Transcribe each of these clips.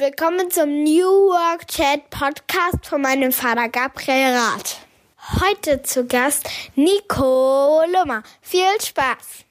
Willkommen zum New Work Chat Podcast von meinem Vater Gabriel Rath. Heute zu Gast Nico Lummer. Viel Spaß!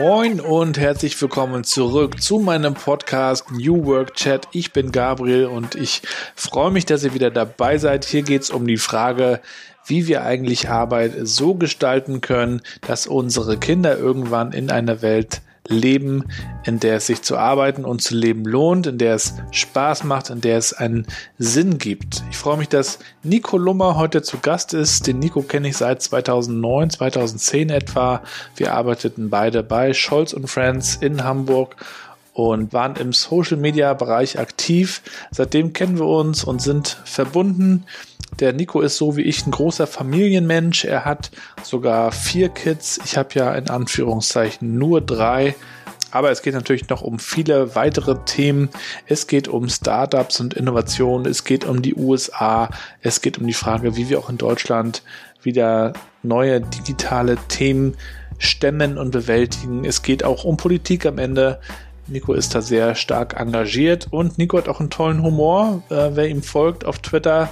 Moin und herzlich willkommen zurück zu meinem Podcast New Work Chat. Ich bin Gabriel und ich freue mich, dass ihr wieder dabei seid. Hier geht es um die Frage, wie wir eigentlich Arbeit so gestalten können, dass unsere Kinder irgendwann in einer Welt leben, in der es sich zu arbeiten und zu leben lohnt, in der es Spaß macht, in der es einen Sinn gibt. Ich freue mich, dass Nico Lummer heute zu Gast ist. Den Nico kenne ich seit 2009, 2010 etwa. Wir arbeiteten beide bei Scholz und Friends in Hamburg und waren im Social Media Bereich aktiv. Seitdem kennen wir uns und sind verbunden. Der Nico ist so wie ich ein großer Familienmensch. Er hat sogar vier Kids. Ich habe ja in Anführungszeichen nur drei. Aber es geht natürlich noch um viele weitere Themen. Es geht um Startups und Innovationen. Es geht um die USA. Es geht um die Frage, wie wir auch in Deutschland wieder neue digitale Themen stemmen und bewältigen. Es geht auch um Politik am Ende. Nico ist da sehr stark engagiert und Nico hat auch einen tollen Humor. Äh, wer ihm folgt auf Twitter,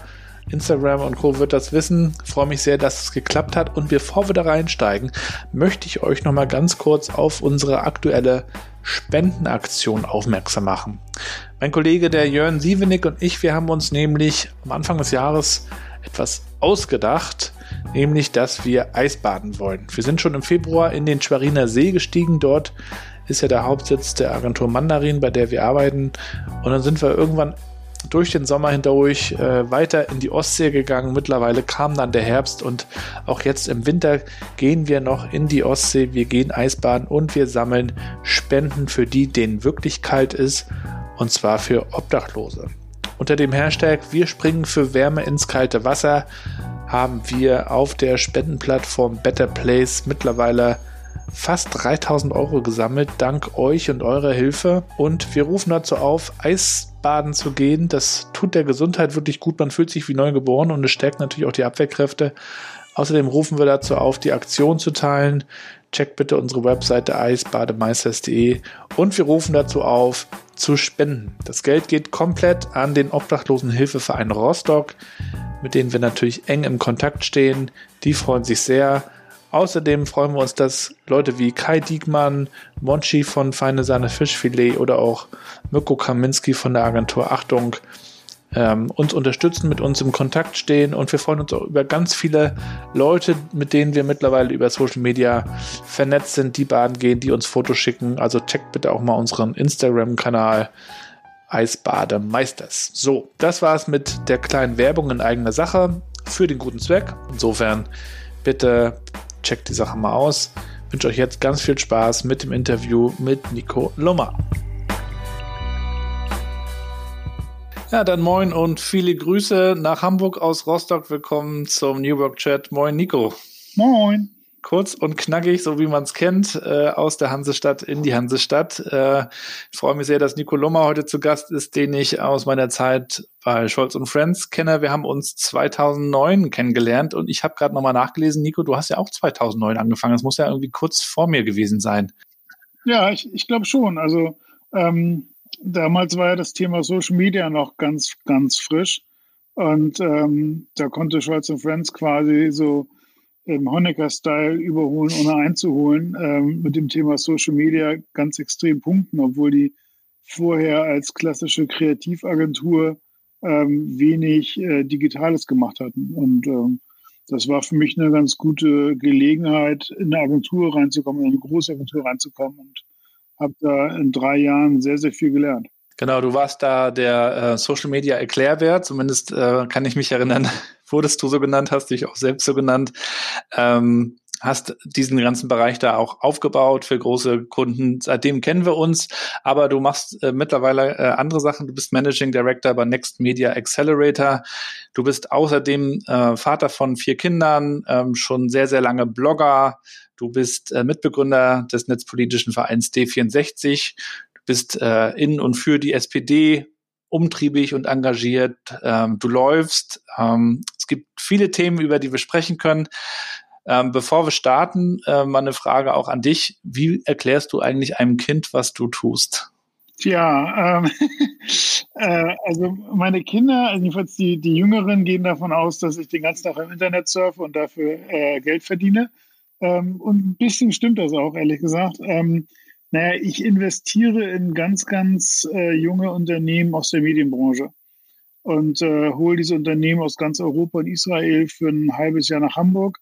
Instagram und Co. wird das wissen. Ich freue mich sehr, dass es geklappt hat. Und bevor wir da reinsteigen, möchte ich euch nochmal ganz kurz auf unsere aktuelle Spendenaktion aufmerksam machen. Mein Kollege, der Jörn Sievenick und ich, wir haben uns nämlich am Anfang des Jahres etwas ausgedacht, nämlich, dass wir Eisbaden wollen. Wir sind schon im Februar in den Schweriner See gestiegen. Dort ist ja der Hauptsitz der Agentur Mandarin, bei der wir arbeiten. Und dann sind wir irgendwann durch den Sommer hindurch äh, weiter in die Ostsee gegangen. Mittlerweile kam dann der Herbst und auch jetzt im Winter gehen wir noch in die Ostsee. Wir gehen Eisbaden und wir sammeln Spenden für die, denen wirklich kalt ist und zwar für Obdachlose. Unter dem Hashtag Wir springen für Wärme ins kalte Wasser haben wir auf der Spendenplattform Better Place mittlerweile fast 3000 Euro gesammelt, dank euch und eurer Hilfe. Und wir rufen dazu auf, Eisbaden zu gehen. Das tut der Gesundheit wirklich gut. Man fühlt sich wie neu geboren und es stärkt natürlich auch die Abwehrkräfte. Außerdem rufen wir dazu auf, die Aktion zu teilen. Checkt bitte unsere Webseite eisbademeisters.de und wir rufen dazu auf, zu spenden. Das Geld geht komplett an den Obdachlosenhilfeverein Rostock, mit denen wir natürlich eng im Kontakt stehen. Die freuen sich sehr. Außerdem freuen wir uns, dass Leute wie Kai Diekmann, Monchi von Feine Sahne Fischfilet oder auch Mirko Kaminski von der Agentur Achtung ähm, uns unterstützen, mit uns im Kontakt stehen und wir freuen uns auch über ganz viele Leute, mit denen wir mittlerweile über Social Media vernetzt sind, die baden gehen, die uns Fotos schicken. Also checkt bitte auch mal unseren Instagram-Kanal. Eisbademeisters. So, das war's mit der kleinen Werbung in eigener Sache für den guten Zweck. Insofern bitte checkt die Sache mal aus. Ich wünsche euch jetzt ganz viel Spaß mit dem Interview mit Nico Lummer. Ja, dann moin und viele Grüße nach Hamburg aus Rostock. Willkommen zum New Work Chat. Moin, Nico. Moin kurz und knackig, so wie man es kennt, äh, aus der Hansestadt in die Hansestadt. Äh, ich freue mich sehr, dass Nico Lummer heute zu Gast ist, den ich aus meiner Zeit bei Scholz und Friends kenne. Wir haben uns 2009 kennengelernt und ich habe gerade nochmal nachgelesen, Nico, du hast ja auch 2009 angefangen. Das muss ja irgendwie kurz vor mir gewesen sein. Ja, ich, ich glaube schon. Also ähm, damals war ja das Thema Social Media noch ganz, ganz frisch. Und ähm, da konnte Scholz und Friends quasi so im Honecker-Style überholen, ohne einzuholen, ähm, mit dem Thema Social Media ganz extrem punkten, obwohl die vorher als klassische Kreativagentur ähm, wenig äh, Digitales gemacht hatten. Und ähm, das war für mich eine ganz gute Gelegenheit, in eine Agentur reinzukommen, in eine große Agentur reinzukommen und habe da in drei Jahren sehr, sehr viel gelernt. Genau, du warst da der äh, Social Media Erklärbär, zumindest äh, kann ich mich erinnern, wurdest du so genannt, hast dich auch selbst so genannt. Ähm, hast diesen ganzen Bereich da auch aufgebaut für große Kunden. Seitdem kennen wir uns, aber du machst äh, mittlerweile äh, andere Sachen. Du bist Managing Director bei Next Media Accelerator. Du bist außerdem äh, Vater von vier Kindern, ähm, schon sehr, sehr lange Blogger. Du bist äh, Mitbegründer des netzpolitischen Vereins D64 bist äh, in und für die SPD umtriebig und engagiert. Ähm, du läufst. Ähm, es gibt viele Themen, über die wir sprechen können. Ähm, bevor wir starten, äh, mal eine Frage auch an dich. Wie erklärst du eigentlich einem Kind, was du tust? Tja, ähm, äh, also meine Kinder, jedenfalls die, die Jüngeren, gehen davon aus, dass ich den ganzen Tag im Internet surfe und dafür äh, Geld verdiene. Ähm, und ein bisschen stimmt das auch, ehrlich gesagt. Ähm, naja, ich investiere in ganz, ganz äh, junge Unternehmen aus der Medienbranche und äh, hole diese Unternehmen aus ganz Europa und Israel für ein halbes Jahr nach Hamburg,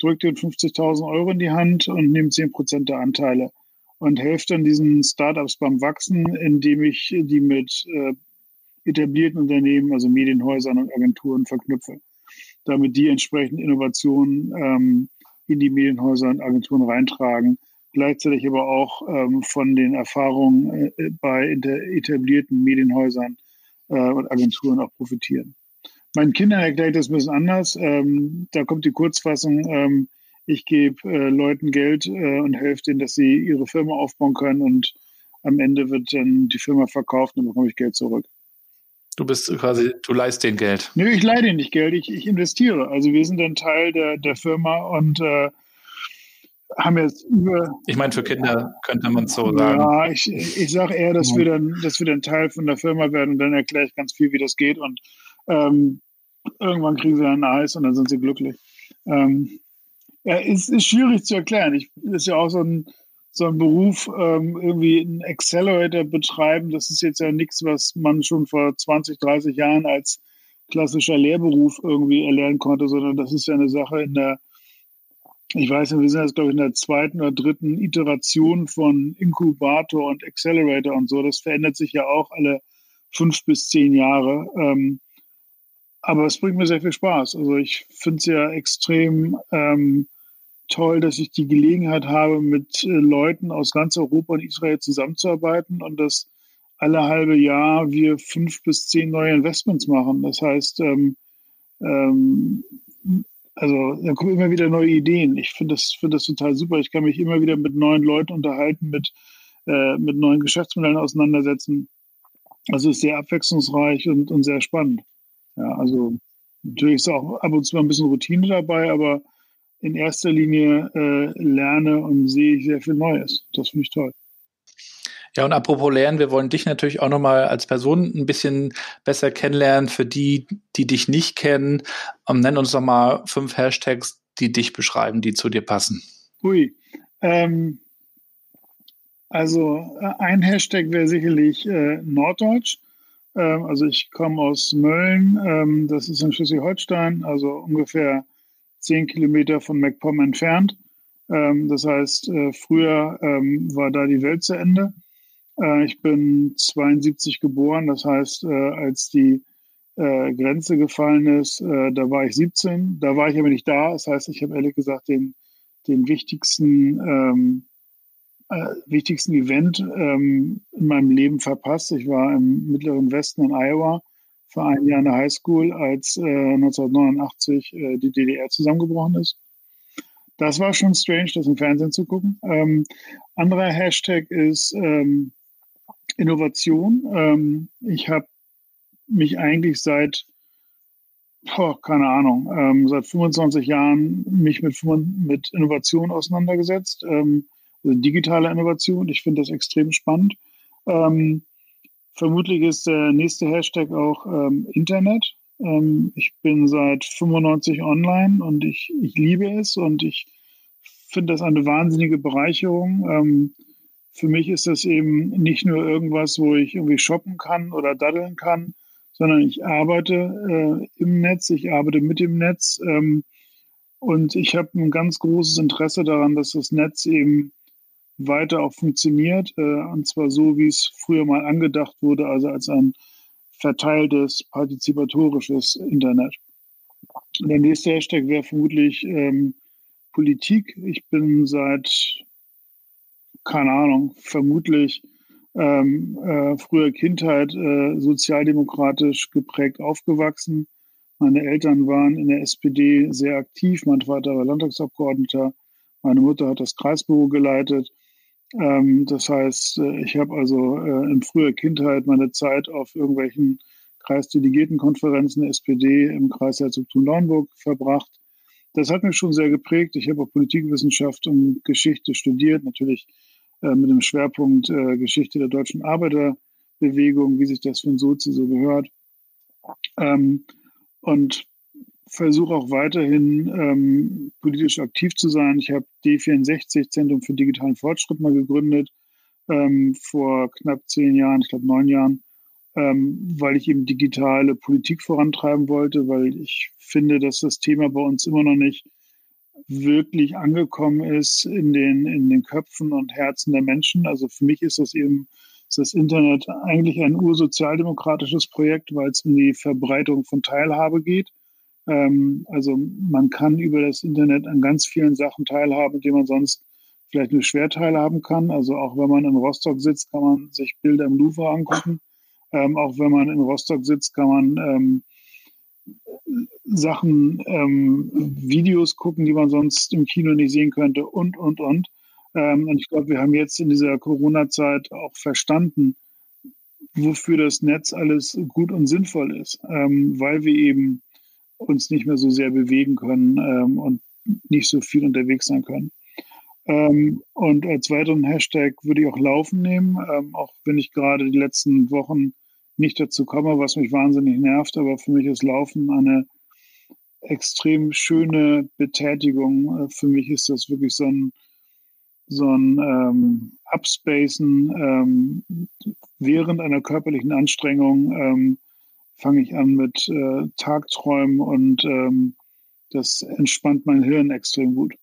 drücke ihnen 50.000 Euro in die Hand und nehme 10 Prozent der Anteile und helfe dann diesen Startups beim Wachsen, indem ich die mit äh, etablierten Unternehmen, also Medienhäusern und Agenturen verknüpfe, damit die entsprechend Innovationen ähm, in die Medienhäuser und Agenturen reintragen, gleichzeitig aber auch ähm, von den Erfahrungen äh, bei etablierten Medienhäusern äh, und Agenturen auch profitieren. Meinen Kindern erkläre ich das ein bisschen anders. Ähm, da kommt die Kurzfassung, ähm, ich gebe äh, Leuten Geld äh, und helfe denen, dass sie ihre Firma aufbauen können und am Ende wird dann die Firma verkauft und dann bekomme ich Geld zurück. Du bist quasi, du leist den Geld. Nö, ich leihe nicht Geld, ich, ich investiere. Also wir sind ein Teil der, der Firma und äh, haben jetzt über. Ich meine, für Kinder könnte man es so sagen. Ja, ich, ich sage eher, dass, wir dann, dass wir dann Teil von der Firma werden und dann erkläre ich ganz viel, wie das geht und ähm, irgendwann kriegen sie dann ein Eis und dann sind sie glücklich. Ähm, ja, es ist schwierig zu erklären. Ich, ist ja auch so ein, so ein Beruf, ähm, irgendwie einen Accelerator betreiben. Das ist jetzt ja nichts, was man schon vor 20, 30 Jahren als klassischer Lehrberuf irgendwie erlernen konnte, sondern das ist ja eine Sache in der, ich weiß nicht, wir sind jetzt, glaube ich, in der zweiten oder dritten Iteration von Inkubator und Accelerator und so. Das verändert sich ja auch alle fünf bis zehn Jahre. Ähm, aber es bringt mir sehr viel Spaß. Also ich finde es ja extrem ähm, toll, dass ich die Gelegenheit habe, mit äh, Leuten aus ganz Europa und Israel zusammenzuarbeiten und dass alle halbe Jahr wir fünf bis zehn neue Investments machen. Das heißt, ähm, ähm, also da kommen immer wieder neue Ideen. Ich finde das, find das total super. Ich kann mich immer wieder mit neuen Leuten unterhalten, mit, äh, mit neuen Geschäftsmodellen auseinandersetzen. Also ist sehr abwechslungsreich und, und sehr spannend. Ja, also natürlich ist auch ab und zu mal ein bisschen Routine dabei, aber in erster Linie äh, lerne und sehe ich sehr viel Neues. Das finde ich toll. Ja, und apropos Lernen, wir wollen dich natürlich auch nochmal als Person ein bisschen besser kennenlernen. Für die, die dich nicht kennen, ähm, nenn uns doch mal fünf Hashtags, die dich beschreiben, die zu dir passen. Ui. Ähm, also äh, ein Hashtag wäre sicherlich äh, Norddeutsch. Ähm, also ich komme aus Mölln, ähm, das ist in Schleswig-Holstein, also ungefähr zehn Kilometer von MacPom entfernt. Ähm, das heißt, äh, früher ähm, war da die Welt zu Ende. Äh, ich bin 72 geboren, das heißt, äh, als die äh, Grenze gefallen ist, äh, da war ich 17. Da war ich aber nicht da. Das heißt, ich habe ehrlich gesagt den, den wichtigsten, ähm, äh, wichtigsten Event ähm, in meinem Leben verpasst. Ich war im mittleren Westen in Iowa für ein Jahr in der Highschool, als äh, 1989 äh, die DDR zusammengebrochen ist. Das war schon strange, das im Fernsehen zu gucken. Ähm, anderer Hashtag ist ähm, Innovation. Ähm, ich habe mich eigentlich seit, oh, keine Ahnung, ähm, seit 25 Jahren mich mit, mit Innovation auseinandergesetzt, ähm, also digitale Innovation. Ich finde das extrem spannend. Ähm, Vermutlich ist der nächste Hashtag auch ähm, Internet. Ähm, ich bin seit 95 online und ich, ich liebe es und ich finde das eine wahnsinnige Bereicherung. Für mich ist das eben nicht nur irgendwas, wo ich irgendwie shoppen kann oder daddeln kann, sondern ich arbeite äh, im Netz, ich arbeite mit dem Netz ähm, und ich habe ein ganz großes Interesse daran, dass das Netz eben weiter auch funktioniert, äh, und zwar so, wie es früher mal angedacht wurde, also als ein verteiltes, partizipatorisches Internet. Der nächste Hashtag wäre vermutlich ähm, Politik. Ich bin seit, keine Ahnung, vermutlich ähm, äh, früher Kindheit äh, sozialdemokratisch geprägt aufgewachsen. Meine Eltern waren in der SPD sehr aktiv. Mein Vater war Landtagsabgeordneter. Meine Mutter hat das Kreisbüro geleitet. Ähm, das heißt, äh, ich habe also äh, in früher Kindheit meine Zeit auf irgendwelchen Kreisdelegiertenkonferenzen der SPD im Kreis Herzogtum-Lauenburg verbracht. Das hat mich schon sehr geprägt. Ich habe auch Politikwissenschaft und Geschichte studiert, natürlich mit dem Schwerpunkt äh, Geschichte der deutschen Arbeiterbewegung, wie sich das ein Sozi so gehört. Ähm, und versuche auch weiterhin ähm, politisch aktiv zu sein. Ich habe D64, Zentrum für digitalen Fortschritt, mal gegründet, ähm, vor knapp zehn Jahren, ich glaube neun Jahren, ähm, weil ich eben digitale Politik vorantreiben wollte, weil ich finde, dass das Thema bei uns immer noch nicht wirklich angekommen ist in den, in den Köpfen und Herzen der Menschen. Also für mich ist das eben ist das Internet eigentlich ein ursozialdemokratisches Projekt, weil es um die Verbreitung von Teilhabe geht. Ähm, also man kann über das Internet an ganz vielen Sachen teilhaben, die man sonst vielleicht nur schwer teilhaben kann. Also auch wenn man in Rostock sitzt, kann man sich Bilder im Louvre angucken. Ähm, auch wenn man in Rostock sitzt, kann man ähm, Sachen, ähm, Videos gucken, die man sonst im Kino nicht sehen könnte und, und, und. Ähm, und ich glaube, wir haben jetzt in dieser Corona-Zeit auch verstanden, wofür das Netz alles gut und sinnvoll ist, ähm, weil wir eben uns nicht mehr so sehr bewegen können ähm, und nicht so viel unterwegs sein können. Ähm, und als weiteren Hashtag würde ich auch Laufen nehmen, ähm, auch wenn ich gerade die letzten Wochen nicht dazu komme, was mich wahnsinnig nervt, aber für mich ist Laufen eine extrem schöne Betätigung. Äh, für mich ist das wirklich so ein, so ein ähm, Upspacen ähm, während einer körperlichen Anstrengung ähm, fange ich an mit äh, Tagträumen und ähm, das entspannt mein Hirn extrem gut.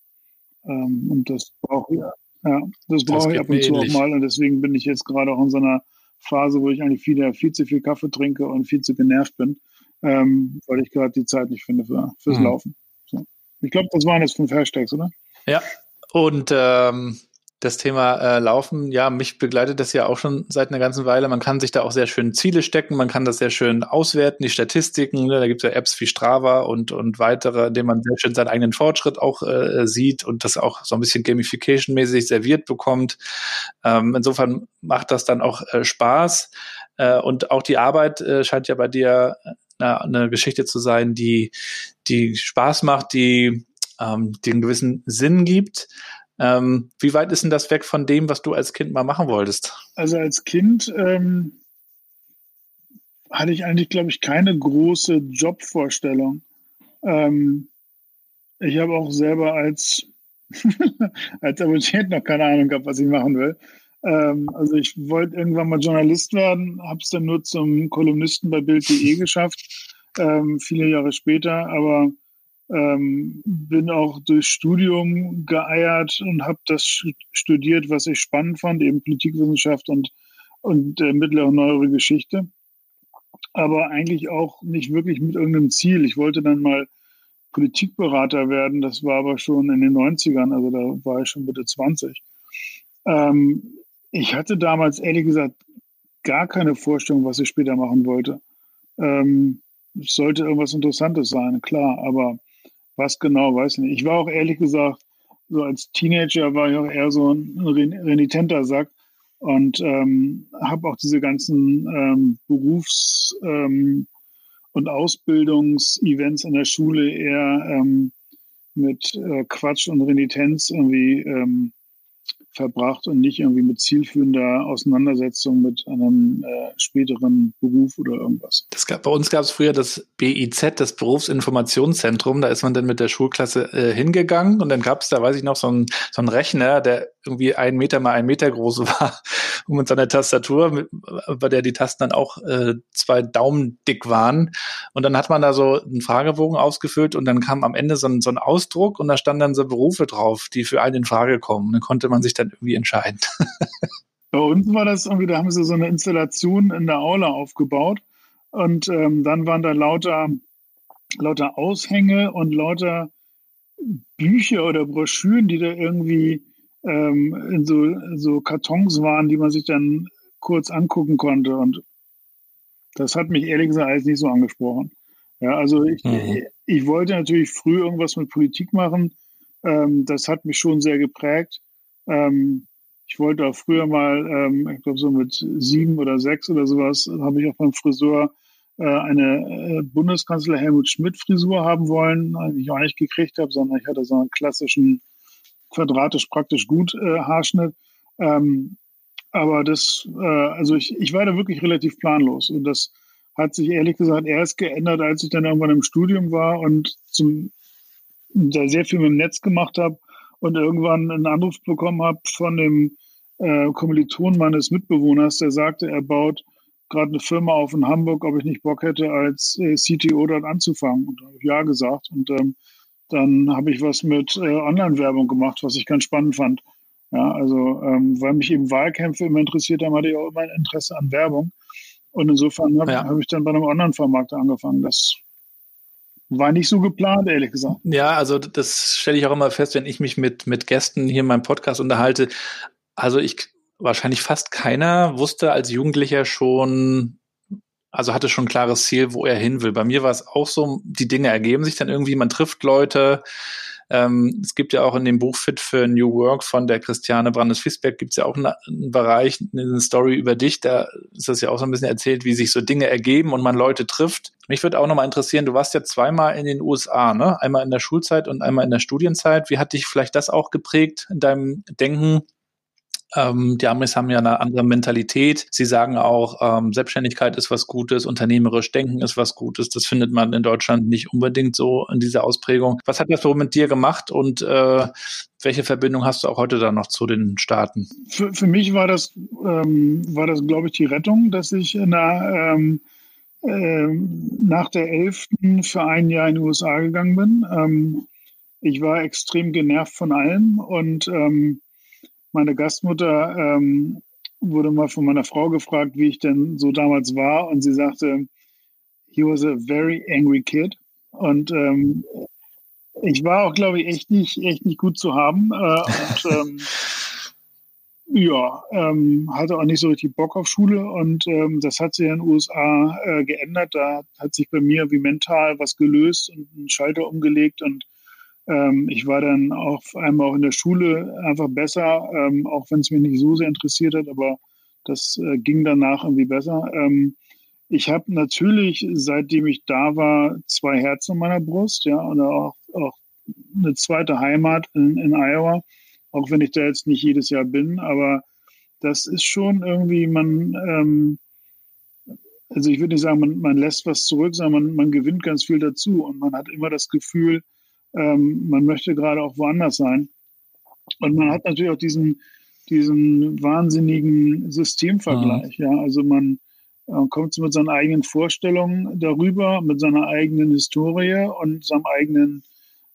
Ähm, und das brauche ich, ja, das brauche ich ab und zu auch mal. Und deswegen bin ich jetzt gerade auch in so einer Phase, wo ich eigentlich wieder viel zu viel Kaffee trinke und viel zu genervt bin, ähm, weil ich gerade die Zeit nicht finde für, fürs mhm. Laufen. So. Ich glaube, das waren jetzt fünf Hashtags, oder? Ja. Und ähm, das Thema äh, Laufen, ja, mich begleitet das ja auch schon seit einer ganzen Weile. Man kann sich da auch sehr schön Ziele stecken, man kann das sehr schön auswerten, die Statistiken. Ne? Da gibt es ja Apps wie Strava und, und weitere, in denen man sehr schön seinen eigenen Fortschritt auch äh, sieht und das auch so ein bisschen Gamification-mäßig serviert bekommt. Ähm, insofern macht das dann auch äh, Spaß. Äh, und auch die Arbeit äh, scheint ja bei dir äh, eine Geschichte zu sein, die, die Spaß macht, die ähm, die gewissen Sinn gibt. Ähm, wie weit ist denn das weg von dem, was du als Kind mal machen wolltest? Also als Kind ähm, hatte ich eigentlich, glaube ich, keine große Jobvorstellung. Ähm, ich habe auch selber als, als Abiturient noch keine Ahnung gehabt, was ich machen will. Ähm, also ich wollte irgendwann mal Journalist werden, habe es dann nur zum Kolumnisten bei Bild.de geschafft, ähm, viele Jahre später, aber ähm, bin auch durch Studium geeiert und habe das studiert, was ich spannend fand, eben Politikwissenschaft und, und äh, mittlere und neuere Geschichte. Aber eigentlich auch nicht wirklich mit irgendeinem Ziel. Ich wollte dann mal Politikberater werden, das war aber schon in den 90ern, also da war ich schon Mitte 20. Ähm, ich hatte damals ehrlich gesagt gar keine Vorstellung, was ich später machen wollte. Ähm, es sollte irgendwas Interessantes sein, klar, aber was genau, weiß ich nicht. Ich war auch ehrlich gesagt, so als Teenager war ich auch eher so ein renitenter Sack und ähm, habe auch diese ganzen ähm, Berufs- ähm, und Ausbildungsevents in der Schule eher ähm, mit äh, Quatsch und Renitenz irgendwie ähm, verbracht und nicht irgendwie mit zielführender Auseinandersetzung mit einem äh, späteren Beruf oder irgendwas. Das gab, bei uns gab es früher das BIZ, das Berufsinformationszentrum. Da ist man dann mit der Schulklasse äh, hingegangen und dann gab es da, weiß ich noch, so einen so einen Rechner, der irgendwie ein Meter mal ein Meter groß war und mit seiner Tastatur, bei der die Tasten dann auch äh, zwei Daumen dick waren. Und dann hat man da so einen Fragebogen ausgefüllt und dann kam am Ende so ein, so ein Ausdruck und da standen dann so Berufe drauf, die für einen in Frage kommen. Dann konnte man sich dann irgendwie entscheiden. Bei uns war das irgendwie, da haben sie so eine Installation in der Aula aufgebaut und ähm, dann waren da lauter, lauter Aushänge und lauter Bücher oder Broschüren, die da irgendwie ähm, in so, so Kartons waren, die man sich dann kurz angucken konnte. Und das hat mich ehrlich gesagt alles nicht so angesprochen. Ja, also ich, mhm. ich wollte natürlich früh irgendwas mit Politik machen. Ähm, das hat mich schon sehr geprägt. Ähm, ich wollte auch früher mal, ähm, ich glaube so mit sieben oder sechs oder sowas, habe ich auch beim Friseur äh, eine äh, Bundeskanzler Helmut Schmidt Frisur haben wollen, die ich auch nicht gekriegt habe, sondern ich hatte so einen klassischen quadratisch praktisch gut äh, Haarschnitt. Ähm, aber das, äh, also ich, ich war da wirklich relativ planlos und das hat sich ehrlich gesagt erst geändert, als ich dann irgendwann im Studium war und zum, da sehr viel mit dem Netz gemacht habe und irgendwann einen Anruf bekommen habe von dem äh, Kommiliton meines Mitbewohners, der sagte, er baut gerade eine Firma auf in Hamburg, ob ich nicht Bock hätte, als äh, CTO dort anzufangen. Und da habe ich ja gesagt. Und ähm, dann habe ich was mit äh, Online-Werbung gemacht, was ich ganz spannend fand. Ja, also ähm, weil mich eben Wahlkämpfe immer interessiert haben, hatte ich auch immer ein Interesse an Werbung. Und insofern habe ja. hab ich dann bei einem Online-Vermarkter angefangen. Das war nicht so geplant, ehrlich gesagt. Ja, also das stelle ich auch immer fest, wenn ich mich mit, mit Gästen hier in meinem Podcast unterhalte. Also ich, wahrscheinlich fast keiner wusste als Jugendlicher schon, also hatte schon ein klares Ziel, wo er hin will. Bei mir war es auch so, die Dinge ergeben sich dann irgendwie, man trifft Leute. Ähm, es gibt ja auch in dem Buch Fit für New Work von der Christiane Brandes-Fisberg gibt es ja auch einen, einen, Bereich, eine Story über dich, da ist das ja auch so ein bisschen erzählt, wie sich so Dinge ergeben und man Leute trifft. Mich würde auch nochmal interessieren, du warst ja zweimal in den USA, ne? Einmal in der Schulzeit und einmal in der Studienzeit. Wie hat dich vielleicht das auch geprägt in deinem Denken? Ähm, die Amis haben ja eine andere Mentalität. Sie sagen auch, ähm, Selbstständigkeit ist was Gutes, unternehmerisch denken ist was Gutes. Das findet man in Deutschland nicht unbedingt so in dieser Ausprägung. Was hat das so mit dir gemacht und äh, welche Verbindung hast du auch heute da noch zu den Staaten? Für, für mich war das, ähm, war das, glaube ich, die Rettung, dass ich na, ähm, äh, nach der 11. für ein Jahr in die USA gegangen bin. Ähm, ich war extrem genervt von allem und ähm, meine Gastmutter ähm, wurde mal von meiner Frau gefragt, wie ich denn so damals war. Und sie sagte, he was a very angry kid. Und ähm, ich war auch, glaube ich, echt nicht, echt nicht gut zu haben. Äh, und ähm, ja, ähm, hatte auch nicht so richtig Bock auf Schule und ähm, das hat sich in den USA äh, geändert. Da hat sich bei mir wie mental was gelöst und einen Schalter umgelegt und ähm, ich war dann auch einmal auch in der Schule einfach besser, ähm, auch wenn es mich nicht so sehr interessiert hat, aber das äh, ging danach irgendwie besser. Ähm, ich habe natürlich, seitdem ich da war, zwei Herzen in meiner Brust, ja, und auch, auch eine zweite Heimat in, in Iowa, auch wenn ich da jetzt nicht jedes Jahr bin, aber das ist schon irgendwie, man, ähm, also ich würde nicht sagen, man, man lässt was zurück, sondern man, man gewinnt ganz viel dazu und man hat immer das Gefühl, ähm, man möchte gerade auch woanders sein. Und man hat natürlich auch diesen, diesen wahnsinnigen Systemvergleich. Ja, ja also man äh, kommt mit seinen eigenen Vorstellungen darüber, mit seiner eigenen Historie und seinem eigenen,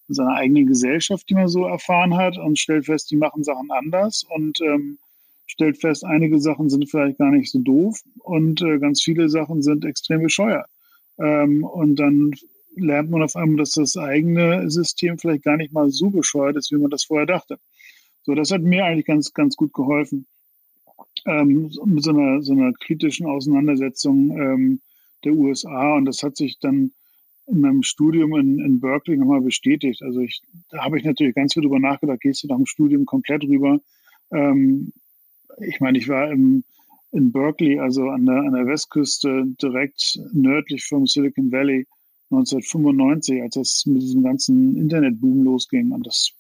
seiner eigenen Gesellschaft, die man so erfahren hat und stellt fest, die machen Sachen anders und ähm, stellt fest, einige Sachen sind vielleicht gar nicht so doof und äh, ganz viele Sachen sind extrem bescheuert. Ähm, und dann lernt man auf einmal, dass das eigene System vielleicht gar nicht mal so bescheuert ist, wie man das vorher dachte. So, das hat mir eigentlich ganz, ganz gut geholfen. Ähm, mit so einer, so einer kritischen Auseinandersetzung ähm, der USA. Und das hat sich dann in meinem Studium in, in Berkeley nochmal bestätigt. Also ich, da habe ich natürlich ganz viel drüber nachgedacht, gehst du nach dem Studium komplett rüber. Ähm, ich meine, ich war im, in Berkeley, also an der, an der Westküste, direkt nördlich vom Silicon Valley 1995, als es mit diesem ganzen Internetboom losging. Und das,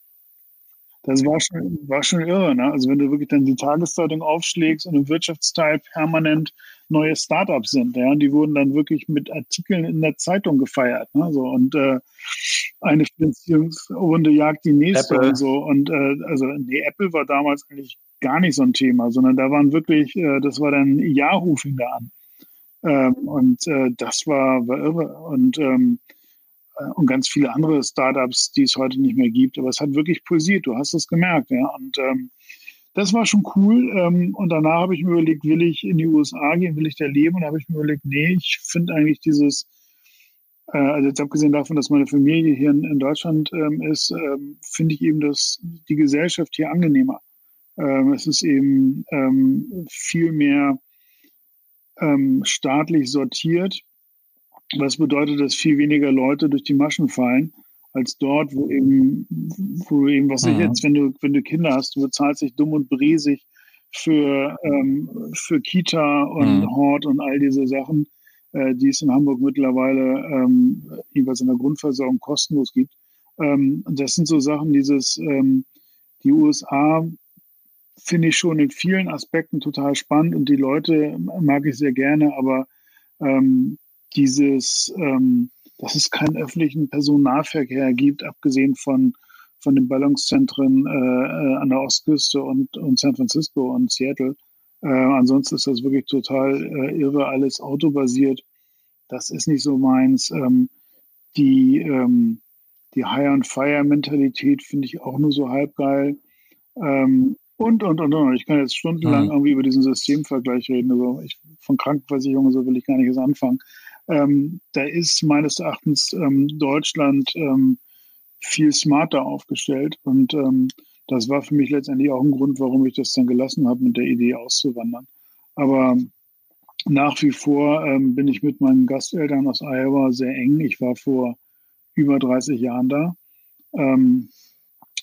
das war schon, war schon irre. Ne? Also wenn du wirklich dann die Tageszeitung aufschlägst und im Wirtschaftsteil permanent neue Startups sind, ja, und die wurden dann wirklich mit Artikeln in der Zeitung gefeiert. Ne? So, und äh, eine Finanzierungsrunde jagt die nächste Apple. und so. Und äh, also nee, Apple war damals eigentlich gar nicht so ein Thema, sondern da waren wirklich, äh, das war dann Yahoo fing da an. Ähm, und äh, das war, war irre. Und, ähm, äh, und ganz viele andere Startups, die es heute nicht mehr gibt. Aber es hat wirklich pulsiert, du hast es gemerkt. Ja? Und ähm, das war schon cool. Ähm, und danach habe ich mir überlegt, will ich in die USA gehen, will ich da leben? Und da habe ich mir überlegt, nee, ich finde eigentlich dieses, äh, also jetzt abgesehen davon, dass meine Familie hier in, in Deutschland ähm, ist, ähm, finde ich eben das, die Gesellschaft hier angenehmer. Es ist eben ähm, viel mehr ähm, staatlich sortiert. Was bedeutet, dass viel weniger Leute durch die Maschen fallen, als dort, wo eben, wo eben, was mhm. ich jetzt, wenn du, wenn du Kinder hast, du bezahlst dich dumm und briesig für, ähm, für Kita und mhm. Hort und all diese Sachen, äh, die es in Hamburg mittlerweile ähm, jeweils in der Grundversorgung kostenlos gibt. Ähm, das sind so Sachen, dieses, ähm, die USA finde ich schon in vielen Aspekten total spannend und die Leute mag ich sehr gerne, aber ähm, dieses, ähm, dass es keinen öffentlichen Personennahverkehr gibt, abgesehen von, von den Ballungszentren äh, äh, an der Ostküste und, und San Francisco und Seattle. Äh, ansonsten ist das wirklich total äh, irre, alles autobasiert. Das ist nicht so meins. Ähm, die, ähm, die High-on-Fire-Mentalität finde ich auch nur so halb geil. Ähm, und, und, und, und. Ich kann jetzt stundenlang mhm. irgendwie über diesen Systemvergleich reden. Also ich, von Krankenversicherungen so will ich gar nicht erst anfangen. Ähm, da ist meines Erachtens ähm, Deutschland ähm, viel smarter aufgestellt. Und ähm, das war für mich letztendlich auch ein Grund, warum ich das dann gelassen habe, mit der Idee auszuwandern. Aber nach wie vor ähm, bin ich mit meinen Gasteltern aus Iowa sehr eng. Ich war vor über 30 Jahren da. Ähm,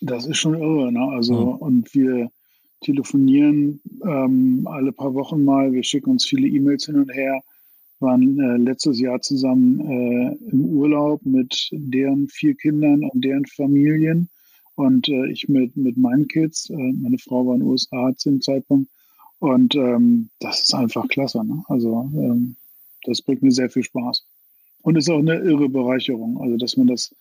das ist schon irre. Ne? Also, mhm. und wir telefonieren ähm, alle paar Wochen mal. Wir schicken uns viele E-Mails hin und her. Waren äh, letztes Jahr zusammen äh, im Urlaub mit deren vier Kindern und deren Familien. Und äh, ich mit, mit meinen Kids. Äh, meine Frau war in den USA zu dem Zeitpunkt. Und ähm, das ist einfach klasse. Ne? Also ähm, das bringt mir sehr viel Spaß. Und ist auch eine irre Bereicherung. Also dass man das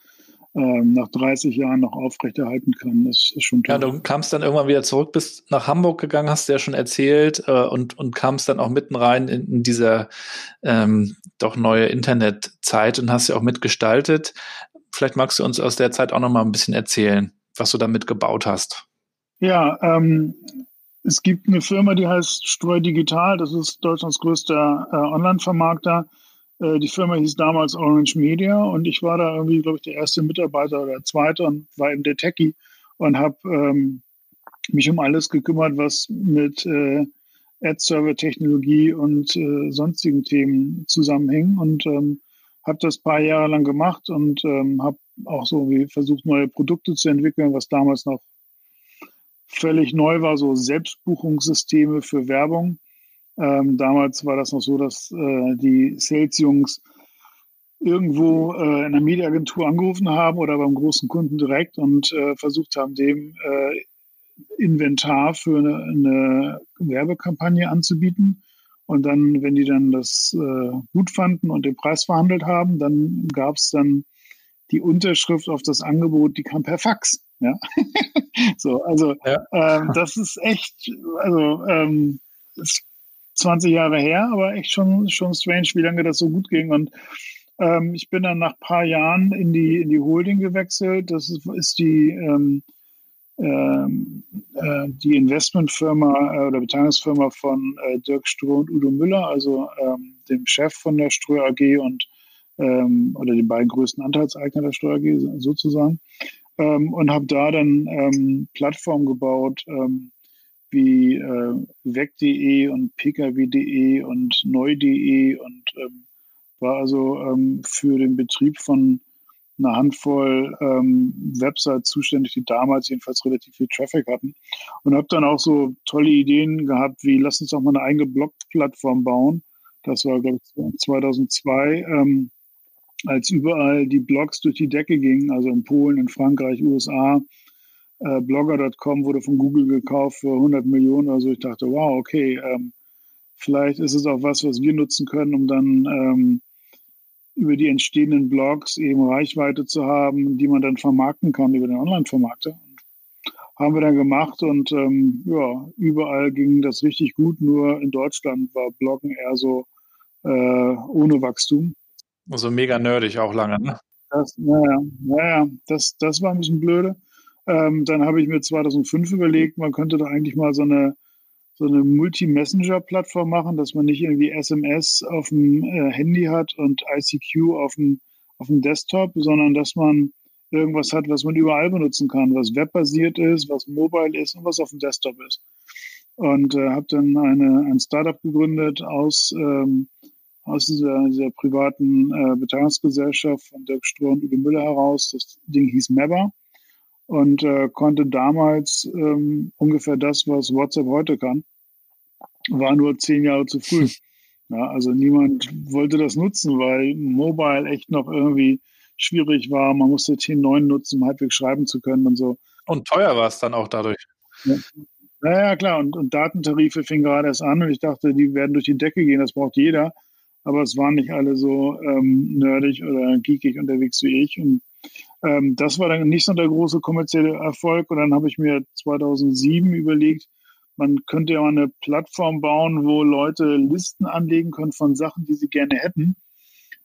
ähm, nach 30 Jahren noch aufrechterhalten kann. Das ist schon toll. Ja, du kamst dann irgendwann wieder zurück, bist nach Hamburg gegangen, hast du ja schon erzählt, äh, und, und kamst dann auch mitten rein in, in dieser ähm, doch neue Internetzeit und hast ja auch mitgestaltet. Vielleicht magst du uns aus der Zeit auch noch mal ein bisschen erzählen, was du damit gebaut hast. Ja, ähm, es gibt eine Firma, die heißt Streu Digital. Das ist Deutschlands größter äh, Online-Vermarkter. Äh, die Firma hieß damals Orange Media und ich war da irgendwie, glaube ich, der erste Mitarbeiter oder der zweite und war eben der Techie und habe ähm, mich um alles gekümmert, was mit äh, Ad-Server-Technologie und äh, sonstigen Themen zusammenhing und ähm, habe das paar Jahre lang gemacht und ähm, habe auch so wie versucht, neue Produkte zu entwickeln, was damals noch völlig neu war, so Selbstbuchungssysteme für Werbung. Ähm, damals war das noch so, dass äh, die Sales-Jungs irgendwo äh, in einer Mediaagentur angerufen haben oder beim großen Kunden direkt und äh, versucht haben, dem äh, Inventar für eine, eine, Werbekampagne anzubieten. Und dann, wenn die dann das äh, gut fanden und den Preis verhandelt haben, dann gab es dann die Unterschrift auf das Angebot, die kam per Fax. Ja, so, also ja. Ähm, das ist echt, also ähm, es 20 Jahre her, aber echt schon, schon strange, wie lange das so gut ging. Und ähm, ich bin dann nach ein paar Jahren in die, in die Holding gewechselt. Das ist, ist die, ähm, ähm, äh, die Investmentfirma äh, oder Beteiligungsfirma von äh, Dirk Stroh und Udo Müller, also ähm, dem Chef von der Ströer AG und ähm, oder den beiden größten Anteilseigner der Ströer AG sozusagen. Und habe da dann Plattformen gebaut, wie äh, weg.de und pkw.de und neu.de und ähm, war also ähm, für den Betrieb von einer Handvoll ähm, Websites zuständig, die damals jedenfalls relativ viel Traffic hatten. Und habe dann auch so tolle Ideen gehabt, wie lass uns doch mal eine eigene Blog-Plattform bauen. Das war, glaube ich, 2002, ähm, als überall die Blogs durch die Decke gingen, also in Polen, in Frankreich, USA, äh, Blogger.com wurde von Google gekauft für 100 Millionen oder so. Ich dachte, wow, okay, ähm, vielleicht ist es auch was, was wir nutzen können, um dann ähm, über die entstehenden Blogs eben Reichweite zu haben, die man dann vermarkten kann über den Online-Vermarkter. Haben wir dann gemacht und ähm, ja, überall ging das richtig gut, nur in Deutschland war Bloggen eher so äh, ohne Wachstum. Also mega nerdig auch lange, ne? Das, naja, naja, das, das war ein bisschen blöde. Ähm, dann habe ich mir 2005 überlegt, man könnte da eigentlich mal so eine, so eine Multi-Messenger-Plattform machen, dass man nicht irgendwie SMS auf dem äh, Handy hat und ICQ auf dem, auf dem Desktop, sondern dass man irgendwas hat, was man überall benutzen kann, was webbasiert ist, was mobile ist und was auf dem Desktop ist. Und äh, habe dann eine, ein Startup gegründet aus, ähm, aus dieser, dieser privaten äh, Beteiligungsgesellschaft von Dirk Stroh und Uwe Müller heraus. Das Ding hieß Mabber und äh, konnte damals ähm, ungefähr das, was WhatsApp heute kann. war nur zehn Jahre zu früh. Ja, also niemand wollte das nutzen, weil Mobile echt noch irgendwie schwierig war. Man musste T9 nutzen, um halbwegs schreiben zu können und so. Und teuer war es dann auch dadurch. Ja. Naja, klar. Und, und Datentarife fingen gerade erst an und ich dachte, die werden durch die Decke gehen, das braucht jeder. Aber es waren nicht alle so ähm, nerdig oder geekig unterwegs wie ich. Und ähm, das war dann nicht so der große kommerzielle Erfolg. Und dann habe ich mir 2007 überlegt, man könnte ja mal eine Plattform bauen, wo Leute Listen anlegen können von Sachen, die sie gerne hätten.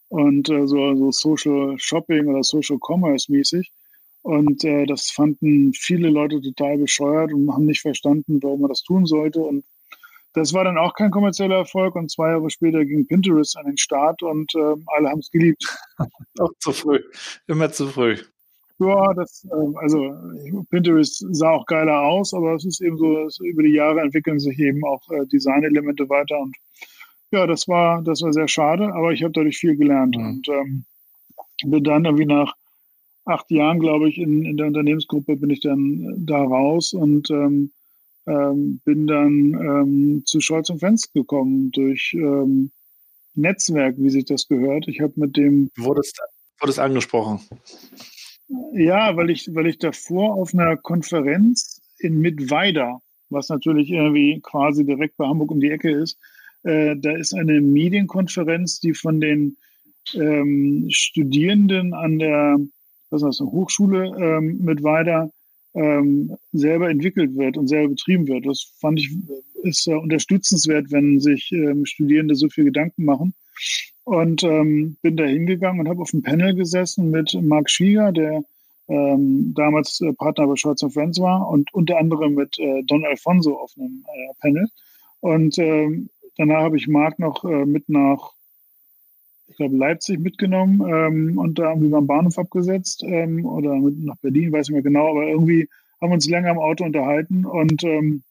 Und äh, so, so Social Shopping oder Social Commerce mäßig. Und äh, das fanden viele Leute total bescheuert und haben nicht verstanden, warum man das tun sollte. Und das war dann auch kein kommerzieller Erfolg. Und zwei Jahre später ging Pinterest an den Start und äh, alle haben es geliebt. auch zu früh. Immer zu früh. Ja, das, äh, also Pinterest sah auch geiler aus, aber es ist eben so, über die Jahre entwickeln sich eben auch äh, Designelemente weiter und ja, das war, das war sehr schade, aber ich habe dadurch viel gelernt mhm. und ähm, bin dann irgendwie nach acht Jahren, glaube ich, in, in der Unternehmensgruppe bin ich dann da raus und ähm, ähm, bin dann ähm, zu Scholz und Fenz gekommen durch ähm, Netzwerk, wie sich das gehört. Ich habe mit dem. Wurde es, wurde es angesprochen? Ja, weil ich, weil ich davor auf einer Konferenz in Mittweida, was natürlich irgendwie quasi direkt bei Hamburg um die Ecke ist, äh, da ist eine Medienkonferenz, die von den ähm, Studierenden an der was heißt, eine Hochschule ähm, Mittweida ähm, selber entwickelt wird und selber betrieben wird. Das fand ich ist äh, unterstützenswert, wenn sich ähm, Studierende so viel Gedanken machen. Und ähm, bin da hingegangen und habe auf einem Panel gesessen mit Marc Schieger, der ähm, damals äh, Partner bei Scholz Friends war und unter anderem mit äh, Don Alfonso auf einem äh, Panel. Und ähm, danach habe ich Marc noch äh, mit nach, ich glaube, Leipzig mitgenommen ähm, und da irgendwie beim Bahnhof abgesetzt ähm, oder mit nach Berlin, weiß ich mehr genau, aber irgendwie haben wir uns länger im Auto unterhalten und ähm,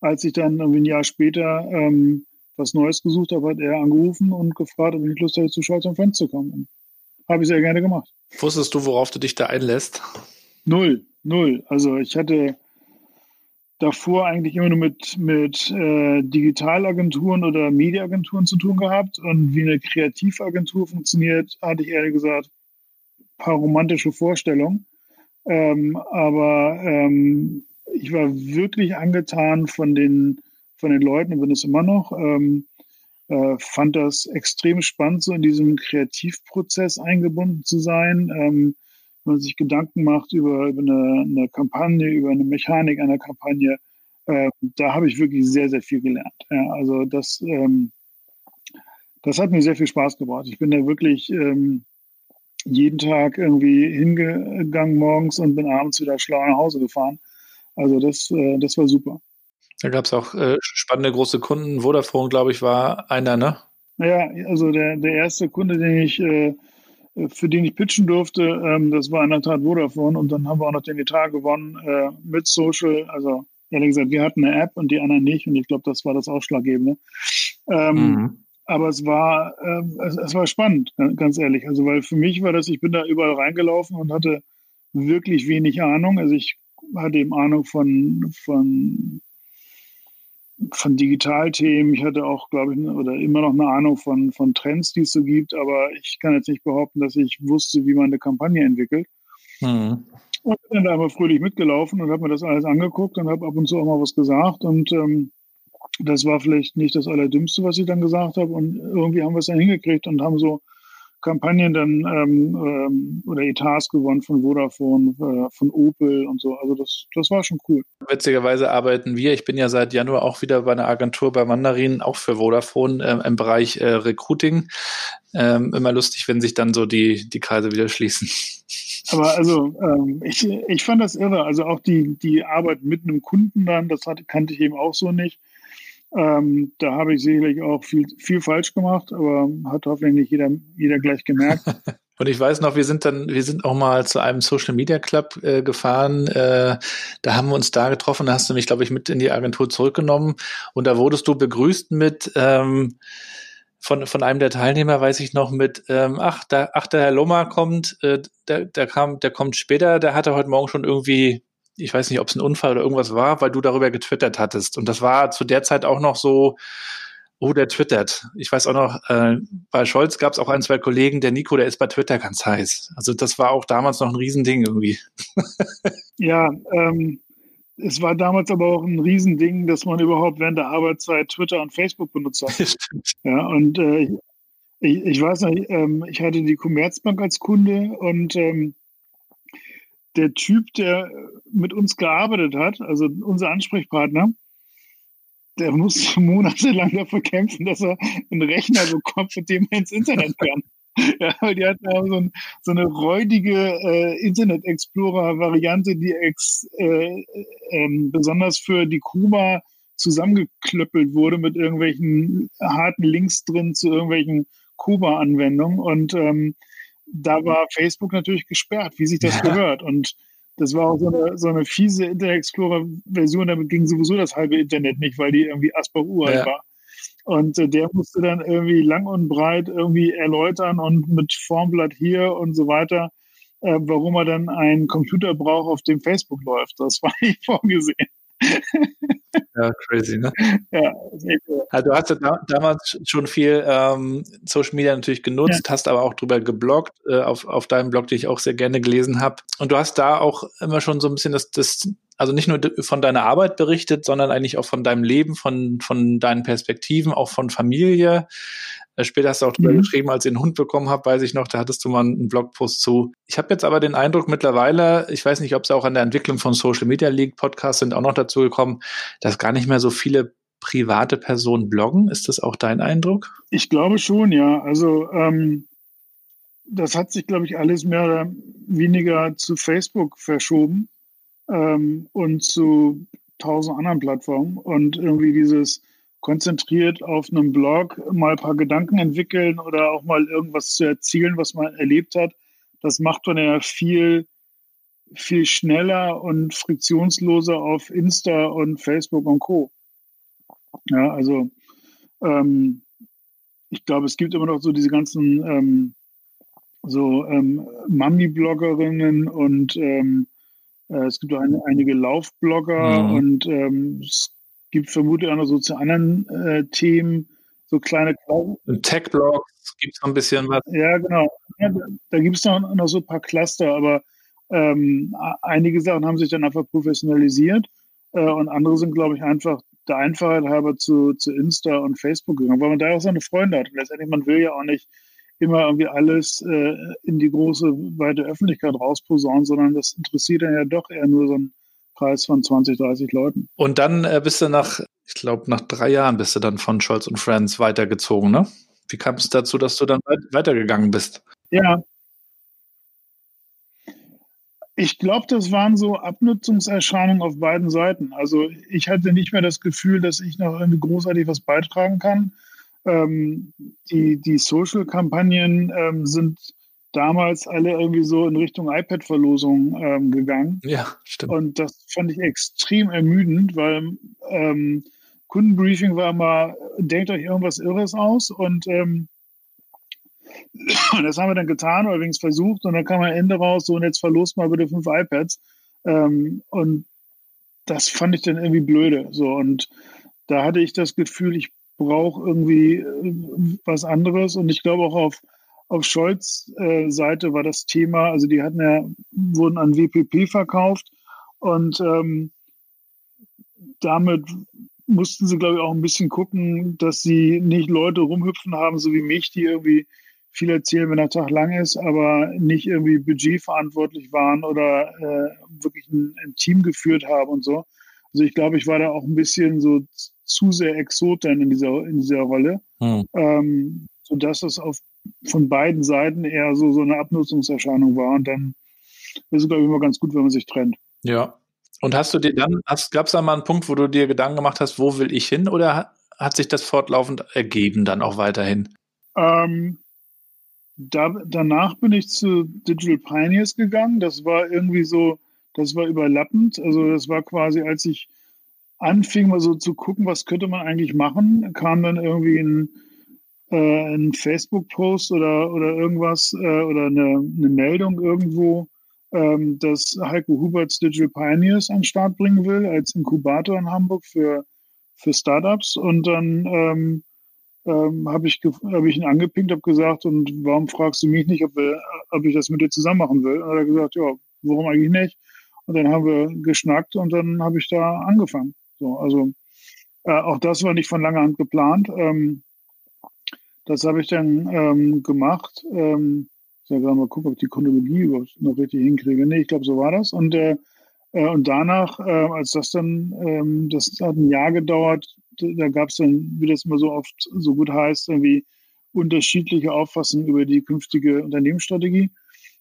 als ich dann irgendwie ein Jahr später ähm, was Neues gesucht habe, hat er angerufen und gefragt, ob ich Lust hätte, zu und Friends zu kommen. Habe ich sehr gerne gemacht. Wusstest du, worauf du dich da einlässt? Null, null. Also ich hatte davor eigentlich immer nur mit, mit äh, Digitalagenturen oder Mediaagenturen zu tun gehabt. Und wie eine Kreativagentur funktioniert, hatte ich ehrlich gesagt ein paar romantische Vorstellungen. Ähm, aber ähm, ich war wirklich angetan von den von den Leuten und bin es immer noch. Ähm, äh, fand das extrem spannend, so in diesem Kreativprozess eingebunden zu sein. Ähm, wenn man sich Gedanken macht über, über eine, eine, Kampagne, über eine Mechanik einer Kampagne, äh, da habe ich wirklich sehr, sehr viel gelernt. Ja, also das, ähm, das hat mir sehr viel Spaß gebracht. Ich bin da wirklich ähm, jeden Tag irgendwie hingegangen morgens und bin abends wieder schlau nach Hause gefahren. Also das, äh, das war super. Da gab es auch äh, spannende große Kunden. Vodafone, glaube ich, war einer, ne? Ja, also der, der erste Kunde, den ich, äh, für den ich pitchen durfte, ähm, das war in der Tat Vodafone und dann haben wir auch noch den Etat gewonnen äh, mit Social. Also ehrlich gesagt, wir hatten eine App und die anderen nicht und ich glaube, das war das Ausschlaggebende. Ähm, mhm. Aber es war, ähm, es, es, war spannend, ganz ehrlich. Also weil für mich war das, ich bin da überall reingelaufen und hatte wirklich wenig Ahnung. Also ich hatte eben Ahnung von, von von Digitalthemen. Ich hatte auch, glaube ich, oder immer noch eine Ahnung von, von Trends, die es so gibt, aber ich kann jetzt nicht behaupten, dass ich wusste, wie man eine Kampagne entwickelt. Mhm. Und bin dann da aber fröhlich mitgelaufen und habe mir das alles angeguckt und habe ab und zu auch mal was gesagt. Und ähm, das war vielleicht nicht das Allerdümmste, was ich dann gesagt habe. Und irgendwie haben wir es dann hingekriegt und haben so Kampagnen dann ähm, ähm, oder Etats gewonnen von Vodafone, äh, von Opel und so. Also das, das war schon cool. Witzigerweise arbeiten wir, ich bin ja seit Januar auch wieder bei einer Agentur bei Mandarin, auch für Vodafone äh, im Bereich äh, Recruiting. Ähm, immer lustig, wenn sich dann so die, die Kreise wieder schließen. Aber also ähm, ich, ich fand das irre. Also auch die, die Arbeit mit einem Kunden dann, das hatte, kannte ich eben auch so nicht. Ähm, da habe ich sicherlich auch viel, viel falsch gemacht, aber hat hoffentlich nicht jeder, jeder gleich gemerkt. Und ich weiß noch, wir sind dann, wir sind auch mal zu einem Social Media Club äh, gefahren. Äh, da haben wir uns da getroffen. Da hast du mich, glaube ich, mit in die Agentur zurückgenommen. Und da wurdest du begrüßt mit ähm, von, von einem der Teilnehmer, weiß ich noch, mit ähm, ach, da, ach, der Herr Lommer kommt, äh, der, der kam, der kommt später, der hatte heute Morgen schon irgendwie ich weiß nicht, ob es ein Unfall oder irgendwas war, weil du darüber getwittert hattest. Und das war zu der Zeit auch noch so, oh, der twittert. Ich weiß auch noch, äh, bei Scholz gab es auch ein, zwei Kollegen, der Nico, der ist bei Twitter ganz heiß. Also das war auch damals noch ein Riesending irgendwie. ja, ähm, es war damals aber auch ein Riesending, dass man überhaupt während der Arbeitszeit Twitter und Facebook benutzt hat. Ja, und äh, ich, ich weiß noch, ähm, ich hatte die Commerzbank als Kunde und ähm, der Typ, der mit uns gearbeitet hat, also unser Ansprechpartner, der muss monatelang dafür kämpfen, dass er einen Rechner bekommt, mit dem er ins Internet kann. Ja, weil die hatten auch so, ein, so eine räudige äh, Internet Explorer-Variante, die ex, äh, äh, besonders für die Kuba zusammengeklöppelt wurde mit irgendwelchen harten Links drin zu irgendwelchen Kuba-Anwendungen. Und ähm, da war Facebook natürlich gesperrt, wie sich das ja. gehört. Und das war auch so eine, so eine fiese Internet Explorer-Version, damit ging sowieso das halbe Internet nicht, weil die irgendwie Asper uralt ja. war. Und äh, der musste dann irgendwie lang und breit irgendwie erläutern und mit Formblatt hier und so weiter, äh, warum er dann einen Computer braucht, auf dem Facebook läuft. Das war nicht vorgesehen. Ja, crazy, ne? Ja, also du hast ja da, damals schon viel ähm, Social Media natürlich genutzt, ja. hast aber auch drüber gebloggt, äh, auf, auf deinem Blog, den ich auch sehr gerne gelesen habe. Und du hast da auch immer schon so ein bisschen das, das also nicht nur von deiner Arbeit berichtet, sondern eigentlich auch von deinem Leben, von, von deinen Perspektiven, auch von Familie. Äh, später hast du auch drüber mhm. geschrieben, als ich einen Hund bekommen habe, weiß ich noch, da hattest du mal einen Blogpost zu. Ich habe jetzt aber den Eindruck mittlerweile, ich weiß nicht, ob es auch an der Entwicklung von Social Media liegt, Podcasts sind auch noch dazu gekommen, dass gar nicht mehr so viele private Personen bloggen. Ist das auch dein Eindruck? Ich glaube schon, ja. Also ähm, das hat sich, glaube ich, alles mehr oder weniger zu Facebook verschoben ähm, und zu tausend anderen Plattformen. Und irgendwie dieses konzentriert auf einem Blog mal ein paar Gedanken entwickeln oder auch mal irgendwas zu erzielen, was man erlebt hat, das macht man ja viel, viel schneller und friktionsloser auf Insta und Facebook und Co. Ja, also ähm, ich glaube, es gibt immer noch so diese ganzen ähm, so ähm, Mami-Bloggerinnen und ähm, äh, es gibt auch eine, einige Laufblogger mhm. und ähm, es gibt vermutlich auch noch so zu anderen äh, Themen so kleine Tech-Blogs gibt es noch ein bisschen was. Ja, genau. Ja, da, da gibt es noch, noch so ein paar Cluster, aber ähm, einige Sachen haben sich dann einfach professionalisiert äh, und andere sind, glaube ich, einfach der Einfachheit halber zu, zu Insta und Facebook gegangen, weil man da auch seine Freunde hat. Und letztendlich, man will ja auch nicht immer irgendwie alles äh, in die große, weite Öffentlichkeit rausposaunen, sondern das interessiert dann ja doch eher nur so ein Kreis von 20, 30 Leuten. Und dann äh, bist du nach, ich glaube, nach drei Jahren bist du dann von Scholz und Friends weitergezogen, ne? Wie kam es dazu, dass du dann weitergegangen bist? Ja. Ich glaube, das waren so Abnutzungserscheinungen auf beiden Seiten. Also ich hatte nicht mehr das Gefühl, dass ich noch irgendwie großartig was beitragen kann. Ähm, die die Social-Kampagnen ähm, sind damals alle irgendwie so in Richtung iPad-Verlosung ähm, gegangen. Ja, stimmt. Und das fand ich extrem ermüdend, weil ähm, Kundenbriefing war mal, denkt euch irgendwas Irres aus und ähm, das haben wir dann getan oder wenigstens versucht und dann kam am Ende raus, so und jetzt verlost mal bitte fünf iPads. Ähm, und das fand ich dann irgendwie blöde. So und da hatte ich das Gefühl, ich brauche irgendwie äh, was anderes und ich glaube auch auf auf Scholz äh, Seite war das Thema, also die hatten ja, wurden an WPP verkauft und ähm, damit mussten sie, glaube ich, auch ein bisschen gucken, dass sie nicht Leute rumhüpfen haben, so wie mich, die irgendwie viel erzählen, wenn der Tag lang ist, aber nicht irgendwie budgetverantwortlich waren oder äh, wirklich ein, ein, Team geführt haben und so. Also ich glaube, ich war da auch ein bisschen so zu sehr Exot in dieser, in dieser Rolle, hm. ähm, sodass es auf von beiden Seiten eher so, so eine Abnutzungserscheinung war. Und dann ist es, glaube ich, immer ganz gut, wenn man sich trennt. Ja. Und hast du dir dann, gab es da mal einen Punkt, wo du dir Gedanken gemacht hast, wo will ich hin? Oder hat, sich das fortlaufend ergeben dann auch weiterhin? Ähm, da, danach bin ich zu Digital Pioneers gegangen. Das war irgendwie so, das war überlappend. Also das war quasi, als ich anfing, mal so zu gucken, was könnte man eigentlich machen, kam dann irgendwie ein äh, ein Facebook-Post oder, oder irgendwas äh, oder eine, eine Meldung irgendwo ähm, dass Heiko Huberts Digital Pioneers an den Start bringen will als Inkubator in Hamburg für, für Startups. Und dann ähm, ähm, habe ich, hab ich ihn angepinkt, habe gesagt, und warum fragst du mich nicht, ob, wir, ob ich das mit dir zusammen machen will? Und er hat gesagt, ja, warum eigentlich nicht? Und dann haben wir geschnackt und dann habe ich da angefangen. So, also äh, auch das war nicht von langer Hand geplant. Ähm, das habe ich dann ähm, gemacht. Ähm, ich soll mal gucken, ob ich die Chronologie noch richtig hinkriege. Nee, ich glaube, so war das. Und, äh, äh, und danach, äh, als das dann, ähm, das hat ein Jahr gedauert, da gab es dann, wie das immer so oft so gut heißt, irgendwie unterschiedliche Auffassungen über die künftige Unternehmensstrategie.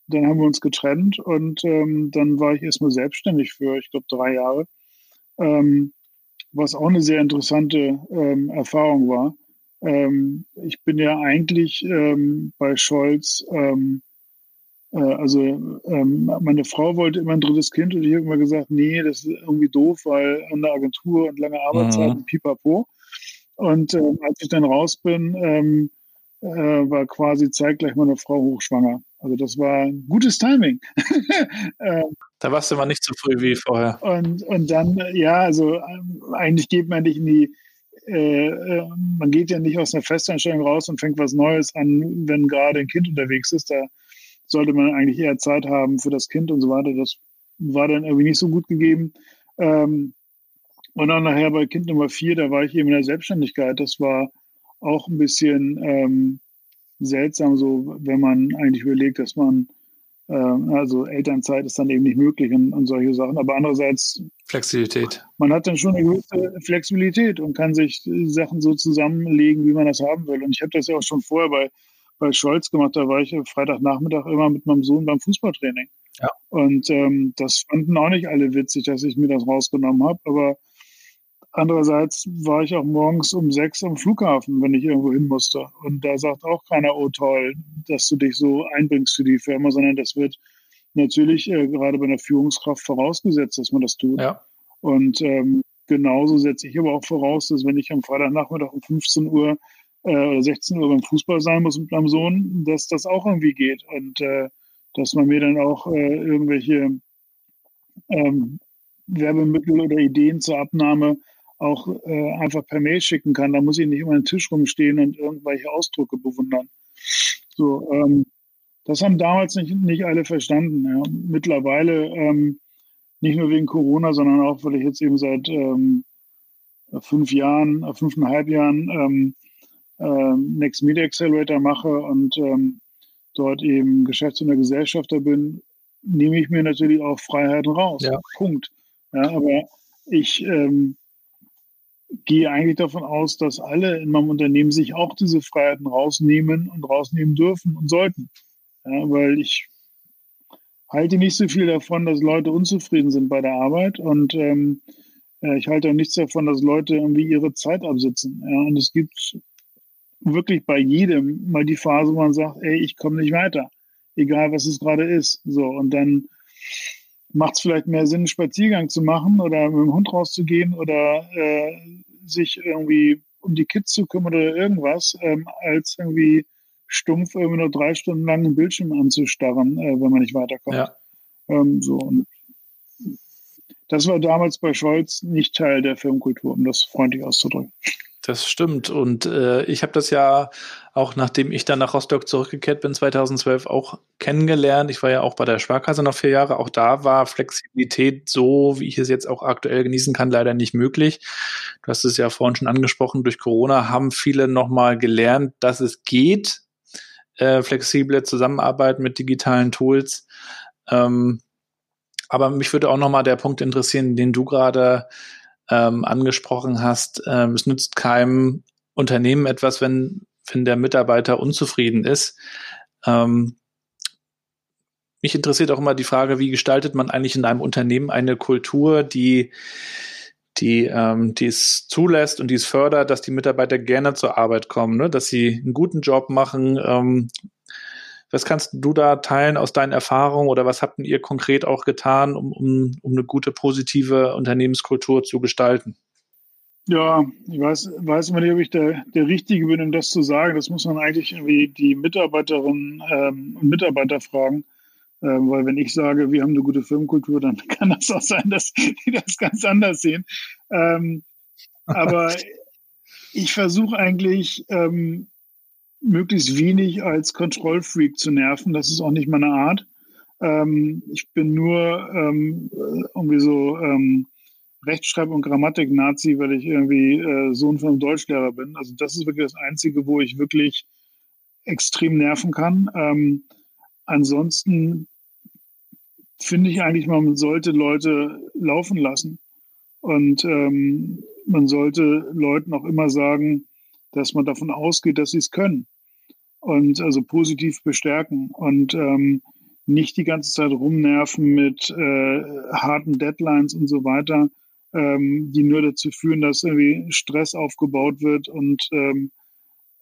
Dann haben wir uns getrennt und ähm, dann war ich erstmal selbstständig für, ich glaube, drei Jahre, ähm, was auch eine sehr interessante ähm, Erfahrung war. Ähm, ich bin ja eigentlich ähm, bei Scholz, ähm, äh, also ähm, meine Frau wollte immer ein drittes Kind und ich habe immer gesagt, nee, das ist irgendwie doof, weil eine Agentur und lange Arbeitszeiten, mhm. pipapo. Und ähm, als ich dann raus bin, ähm, äh, war quasi zeitgleich meine Frau hochschwanger. Also das war gutes Timing. da warst du mal nicht so früh wie vorher. Und, und dann, ja, also eigentlich geht man nicht in die äh, äh, man geht ja nicht aus einer Festanstellung raus und fängt was Neues an, wenn gerade ein Kind unterwegs ist. Da sollte man eigentlich eher Zeit haben für das Kind und so weiter. Das war dann irgendwie nicht so gut gegeben. Ähm, und dann nachher bei Kind Nummer vier, da war ich eben in der Selbstständigkeit. Das war auch ein bisschen ähm, seltsam, so wenn man eigentlich überlegt, dass man also Elternzeit ist dann eben nicht möglich und, und, solche Sachen. Aber andererseits Flexibilität. Man hat dann schon eine gewisse Flexibilität und kann sich Sachen so zusammenlegen, wie man das haben will. Und ich habe das ja auch schon vorher bei, bei Scholz gemacht. Da war ich Freitagnachmittag immer mit meinem Sohn beim Fußballtraining. Ja. Und ähm, das fanden auch nicht alle witzig, dass ich mir das rausgenommen habe. Aber Andererseits war ich auch morgens um sechs am Flughafen, wenn ich irgendwo hin musste. Und da sagt auch keiner, oh toll, dass du dich so einbringst für die Firma, sondern das wird natürlich äh, gerade bei einer Führungskraft vorausgesetzt, dass man das tut. Ja. Und ähm, genauso setze ich aber auch voraus, dass wenn ich am Freitagnachmittag um 15 Uhr äh, oder 16 Uhr beim Fußball sein muss mit meinem Sohn, dass das auch irgendwie geht. Und äh, dass man mir dann auch äh, irgendwelche ähm, Werbemittel oder Ideen zur Abnahme auch äh, einfach per Mail schicken kann. Da muss ich nicht immer an den Tisch rumstehen und irgendwelche Ausdrücke bewundern. So, ähm, das haben damals nicht, nicht alle verstanden. Ja. Mittlerweile, ähm, nicht nur wegen Corona, sondern auch, weil ich jetzt eben seit ähm, fünf Jahren, äh, fünfeinhalb Jahren ähm, äh, Next Media Accelerator mache und ähm, dort eben Geschäftsführer Gesellschafter bin, nehme ich mir natürlich auch Freiheiten raus. Ja. Punkt. Ja, aber ich ähm, gehe eigentlich davon aus, dass alle in meinem Unternehmen sich auch diese Freiheiten rausnehmen und rausnehmen dürfen und sollten. Ja, weil ich halte nicht so viel davon, dass Leute unzufrieden sind bei der Arbeit und ähm, äh, ich halte auch nichts davon, dass Leute irgendwie ihre Zeit absitzen. Ja, und es gibt wirklich bei jedem mal die Phase, wo man sagt, ey, ich komme nicht weiter, egal was es gerade ist. So und dann macht es vielleicht mehr Sinn, einen Spaziergang zu machen oder mit dem Hund rauszugehen oder äh, sich irgendwie um die Kids zu kümmern oder irgendwas, ähm, als irgendwie stumpf irgendwie nur drei Stunden lang einen Bildschirm anzustarren, äh, wenn man nicht weiterkommt. Ja. Ähm, so. Und das war damals bei Scholz nicht Teil der Firmenkultur, um das freundlich auszudrücken. Das stimmt. Und äh, ich habe das ja auch, nachdem ich dann nach Rostock zurückgekehrt bin, 2012 auch kennengelernt. Ich war ja auch bei der Sparkasse noch vier Jahre. Auch da war Flexibilität so, wie ich es jetzt auch aktuell genießen kann, leider nicht möglich. Du hast es ja vorhin schon angesprochen. Durch Corona haben viele nochmal gelernt, dass es geht, äh, flexible Zusammenarbeit mit digitalen Tools. Ähm, aber mich würde auch nochmal der Punkt interessieren, den du gerade ähm, angesprochen hast, ähm, es nützt keinem Unternehmen etwas, wenn, wenn der Mitarbeiter unzufrieden ist. Ähm, mich interessiert auch immer die Frage, wie gestaltet man eigentlich in einem Unternehmen eine Kultur, die die, ähm, die es zulässt und die es fördert, dass die Mitarbeiter gerne zur Arbeit kommen, ne? dass sie einen guten Job machen, ähm, was kannst du da teilen aus deinen Erfahrungen oder was habt ihr konkret auch getan, um, um, um eine gute, positive Unternehmenskultur zu gestalten? Ja, ich weiß, weiß immer nicht, ob ich der, der Richtige bin, um das zu sagen. Das muss man eigentlich irgendwie die Mitarbeiterinnen ähm, und Mitarbeiter fragen. Ähm, weil wenn ich sage, wir haben eine gute Firmenkultur, dann kann das auch sein, dass die das ganz anders sehen. Ähm, aber ich versuche eigentlich ähm, möglichst wenig als Kontrollfreak zu nerven. Das ist auch nicht meine Art. Ähm, ich bin nur ähm, irgendwie so ähm, Rechtschreib- und Grammatik-Nazi, weil ich irgendwie äh, Sohn von einem Deutschlehrer bin. Also das ist wirklich das Einzige, wo ich wirklich extrem nerven kann. Ähm, ansonsten finde ich eigentlich, man sollte Leute laufen lassen. Und ähm, man sollte Leuten auch immer sagen, dass man davon ausgeht, dass sie es können. Und also positiv bestärken und ähm, nicht die ganze Zeit rumnerven mit äh, harten Deadlines und so weiter, ähm, die nur dazu führen, dass irgendwie Stress aufgebaut wird und, ähm,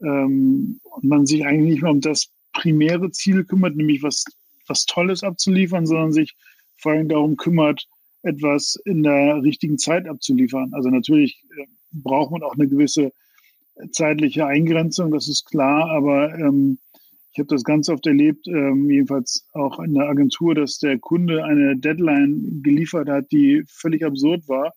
ähm, man sich eigentlich nicht mehr um das primäre Ziel kümmert, nämlich was, was Tolles abzuliefern, sondern sich vor allem darum kümmert, etwas in der richtigen Zeit abzuliefern. Also natürlich äh, braucht man auch eine gewisse zeitliche Eingrenzung, das ist klar, aber ähm, ich habe das ganz oft erlebt, ähm, jedenfalls auch in der Agentur, dass der Kunde eine Deadline geliefert hat, die völlig absurd war,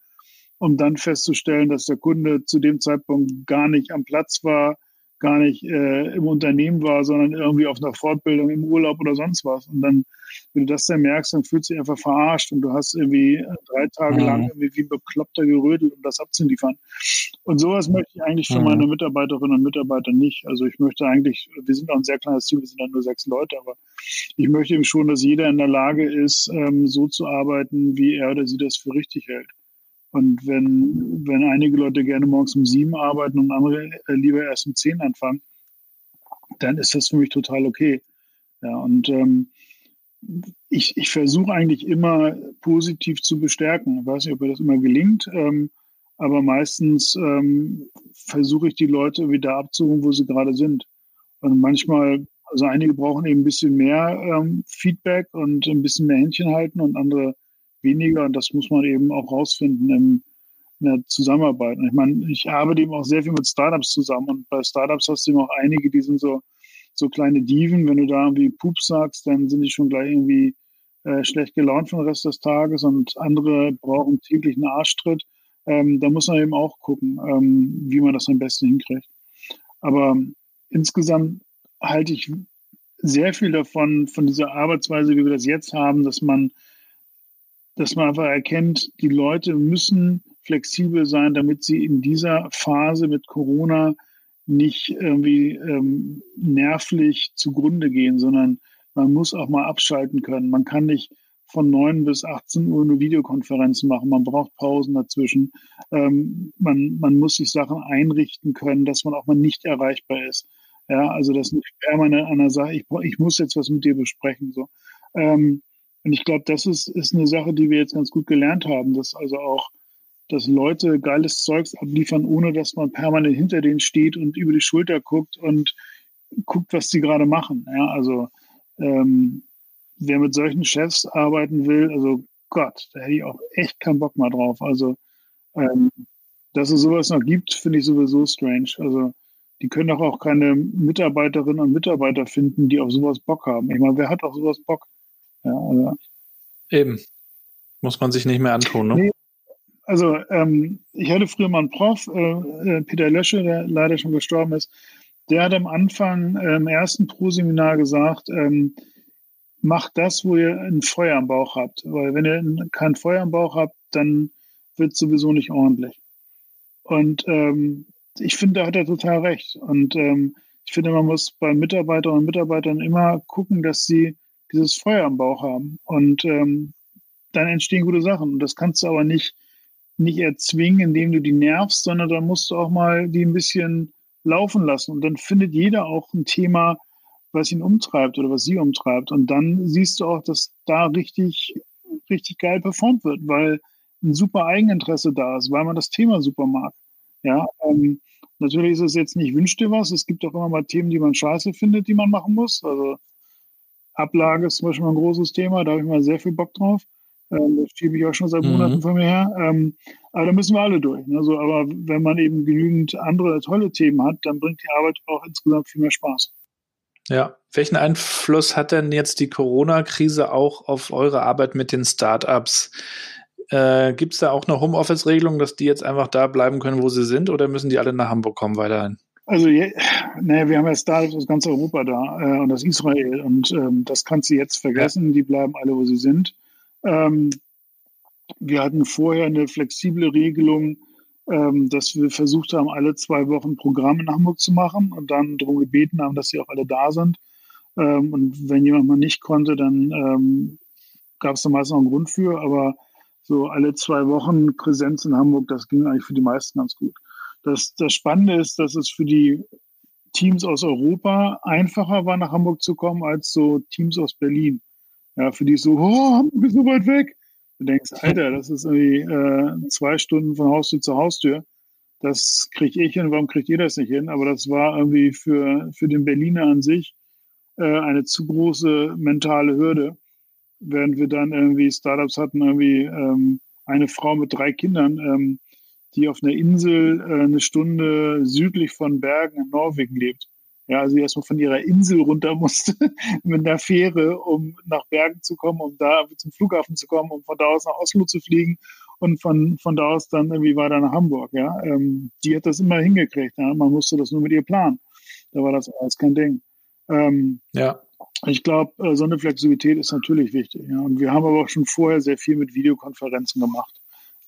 um dann festzustellen, dass der Kunde zu dem Zeitpunkt gar nicht am Platz war, gar nicht äh, im Unternehmen war, sondern irgendwie auf einer Fortbildung im Urlaub oder sonst was. Und dann, wenn du das dann merkst, dann fühlst du dich einfach verarscht und du hast irgendwie äh, drei Tage mhm. lang irgendwie wie bekloppter gerödelt, um das abzuliefern. Und sowas möchte ich eigentlich für mhm. meine Mitarbeiterinnen und Mitarbeiter nicht. Also ich möchte eigentlich, wir sind auch ein sehr kleines Team, wir sind dann nur sechs Leute, aber ich möchte eben schon, dass jeder in der Lage ist, ähm, so zu arbeiten, wie er oder sie das für richtig hält. Und wenn, wenn einige Leute gerne morgens um sieben arbeiten und andere äh, lieber erst um zehn anfangen, dann ist das für mich total okay. Ja, und ähm, ich, ich versuche eigentlich immer positiv zu bestärken. Ich weiß nicht, ob mir das immer gelingt, ähm, aber meistens ähm, versuche ich die Leute wieder abzuholen, wo sie gerade sind. Und manchmal, also einige brauchen eben ein bisschen mehr ähm, Feedback und ein bisschen mehr Händchen halten und andere weniger. Und das muss man eben auch rausfinden im, in der Zusammenarbeit. Und ich meine, ich arbeite eben auch sehr viel mit Startups zusammen. Und bei Startups hast du eben auch einige, die sind so, so kleine Diven. Wenn du da irgendwie Pups sagst, dann sind die schon gleich irgendwie äh, schlecht gelaunt für den Rest des Tages. Und andere brauchen täglich einen Arschtritt. Ähm, da muss man eben auch gucken, ähm, wie man das am besten hinkriegt. Aber insgesamt halte ich sehr viel davon, von dieser Arbeitsweise, wie wir das jetzt haben, dass man dass man einfach erkennt, die Leute müssen flexibel sein, damit sie in dieser Phase mit Corona nicht irgendwie ähm, nervlich zugrunde gehen, sondern man muss auch mal abschalten können. Man kann nicht von 9 bis 18 Uhr eine Videokonferenzen machen. Man braucht Pausen dazwischen. Ähm, man, man muss sich Sachen einrichten können, dass man auch mal nicht erreichbar ist. Ja, also das nicht permanent einer sagt, ich, ich muss jetzt was mit dir besprechen. So. Ähm, und ich glaube, das ist, ist eine Sache, die wir jetzt ganz gut gelernt haben, dass also auch, dass Leute geiles Zeugs abliefern, ohne dass man permanent hinter denen steht und über die Schulter guckt und guckt, was sie gerade machen. Ja, also ähm, wer mit solchen Chefs arbeiten will, also Gott, da hätte ich auch echt keinen Bock mal drauf. Also ähm, dass es sowas noch gibt, finde ich sowieso strange. Also die können doch auch keine Mitarbeiterinnen und Mitarbeiter finden, die auf sowas Bock haben. Ich meine, wer hat auf sowas Bock? Ja, also. Eben. Muss man sich nicht mehr antun, ne? Nee. Also ähm, ich hatte früher mal einen Prof, äh, äh, Peter Lösche, der leider schon gestorben ist, der hat am Anfang äh, im ersten Pro-Seminar gesagt, ähm, macht das, wo ihr ein Feuer am Bauch habt. Weil wenn ihr kein Feuer am Bauch habt, dann wird es sowieso nicht ordentlich. Und ähm, ich finde, da hat er total recht. Und ähm, ich finde, man muss bei Mitarbeiterinnen und Mitarbeitern immer gucken, dass sie dieses Feuer am Bauch haben. Und ähm, dann entstehen gute Sachen. Und das kannst du aber nicht, nicht erzwingen, indem du die nervst, sondern dann musst du auch mal die ein bisschen laufen lassen. Und dann findet jeder auch ein Thema, was ihn umtreibt oder was sie umtreibt. Und dann siehst du auch, dass da richtig, richtig geil performt wird, weil ein super Eigeninteresse da ist, weil man das Thema super mag. Ja, ähm, natürlich ist es jetzt nicht wünscht dir was. Es gibt auch immer mal Themen, die man scheiße findet, die man machen muss. Also Ablage ist zum Beispiel ein großes Thema, da habe ich mal sehr viel Bock drauf. Ähm, das schiebe ich auch schon seit Monaten mhm. von mir her. Ähm, aber da müssen wir alle durch. Ne? So, aber wenn man eben genügend andere tolle Themen hat, dann bringt die Arbeit auch insgesamt viel mehr Spaß. Ja, welchen Einfluss hat denn jetzt die Corona-Krise auch auf eure Arbeit mit den Startups? Äh, Gibt es da auch eine Homeoffice-Regelung, dass die jetzt einfach da bleiben können, wo sie sind, oder müssen die alle nach Hamburg kommen weiterhin? Also, naja, wir haben ja Startups aus ganz Europa da äh, und aus Israel und ähm, das kannst du jetzt vergessen. Ja. Die bleiben alle, wo sie sind. Ähm, wir hatten vorher eine flexible Regelung, ähm, dass wir versucht haben, alle zwei Wochen Programm in Hamburg zu machen und dann darum gebeten haben, dass sie auch alle da sind. Ähm, und wenn jemand mal nicht konnte, dann ähm, gab es da meist noch einen Grund für, aber so alle zwei Wochen Präsenz in Hamburg, das ging eigentlich für die meisten ganz gut. Das, das Spannende ist, dass es für die Teams aus Europa einfacher war, nach Hamburg zu kommen, als so Teams aus Berlin. Ja, für die so, oh, Hamburg ist so weit weg. Du denkst, Alter, das ist irgendwie äh, zwei Stunden von Haustür zu Haustür. Das kriege ich hin, warum kriegt ihr das nicht hin? Aber das war irgendwie für, für den Berliner an sich äh, eine zu große mentale Hürde. Während wir dann irgendwie Startups hatten, irgendwie ähm, eine Frau mit drei Kindern, ähm, die auf einer Insel äh, eine Stunde südlich von Bergen in Norwegen lebt. Ja, also die erstmal von ihrer Insel runter musste mit einer Fähre, um nach Bergen zu kommen, um da zum Flughafen zu kommen, um von da aus nach Oslo zu fliegen und von, von da aus dann irgendwie weiter nach Hamburg. Ja, ähm, die hat das immer hingekriegt. Ja? Man musste das nur mit ihr planen. Da war das alles kein Ding. Ähm, ja. Ich glaube, äh, so eine Flexibilität ist natürlich wichtig. Ja? Und wir haben aber auch schon vorher sehr viel mit Videokonferenzen gemacht.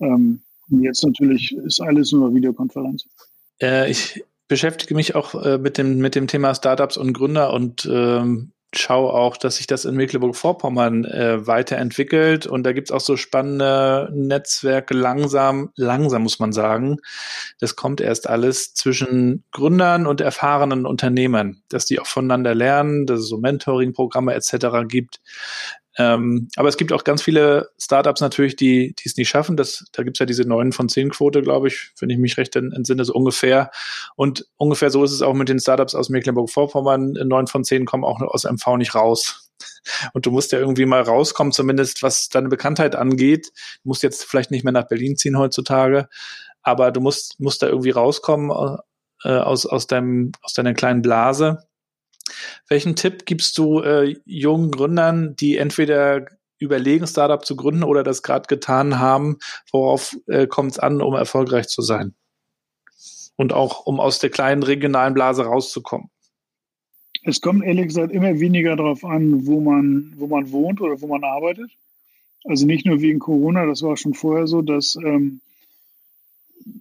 Ähm, und jetzt natürlich ist alles nur Videokonferenz. Äh, ich beschäftige mich auch äh, mit, dem, mit dem Thema Startups und Gründer und ähm, schaue auch, dass sich das in Mecklenburg-Vorpommern äh, weiterentwickelt. Und da gibt es auch so spannende Netzwerke langsam, langsam muss man sagen. Das kommt erst alles zwischen Gründern und erfahrenen Unternehmern, dass die auch voneinander lernen, dass es so Mentoring-Programme etc. gibt. Ähm, aber es gibt auch ganz viele Startups natürlich, die, die es nicht schaffen. Das, da gibt es ja diese neun von zehn Quote, glaube ich, wenn ich mich recht entsinne, so ungefähr. Und ungefähr so ist es auch mit den Startups aus Mecklenburg-Vorpommern. Neun von zehn kommen auch aus MV nicht raus. Und du musst ja irgendwie mal rauskommen, zumindest was deine Bekanntheit angeht. Du musst jetzt vielleicht nicht mehr nach Berlin ziehen heutzutage, aber du musst, musst da irgendwie rauskommen äh, aus, aus, deinem, aus deiner kleinen Blase. Welchen Tipp gibst du äh, jungen Gründern, die entweder überlegen, Startup zu gründen oder das gerade getan haben? Worauf äh, kommt es an, um erfolgreich zu sein? Und auch, um aus der kleinen regionalen Blase rauszukommen? Es kommt ehrlich gesagt immer weniger darauf an, wo man, wo man wohnt oder wo man arbeitet. Also nicht nur wegen Corona, das war schon vorher so, dass ähm,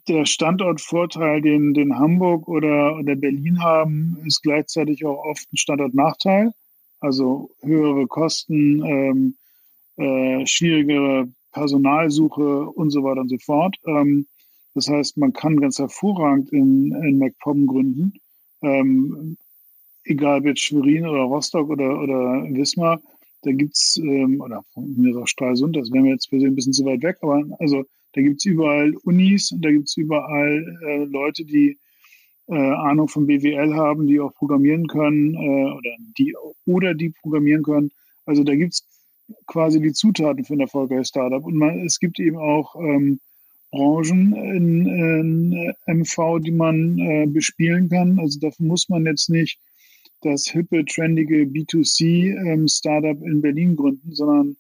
der Standortvorteil, den, den Hamburg oder, oder Berlin haben, ist gleichzeitig auch oft ein Standortnachteil. Also höhere Kosten, ähm, äh, schwierigere Personalsuche und so weiter und so fort. Ähm, das heißt, man kann ganz hervorragend in, in MacPom gründen. Ähm, egal ob jetzt Schwerin oder Rostock oder, oder Wismar, da gibt's ähm, oder auch Stralsund, das wäre mir jetzt persönlich ein bisschen zu weit weg, aber also da gibt es überall Unis und da gibt es überall äh, Leute, die äh, Ahnung von BWL haben, die auch programmieren können äh, oder die oder die programmieren können. Also da gibt es quasi die Zutaten für ein erfolgreiches Startup. Und man, es gibt eben auch ähm, Branchen in, in, MV, die man äh, bespielen kann. Also dafür muss man jetzt nicht das hippe, trendige B2C-Startup ähm, in Berlin gründen, sondern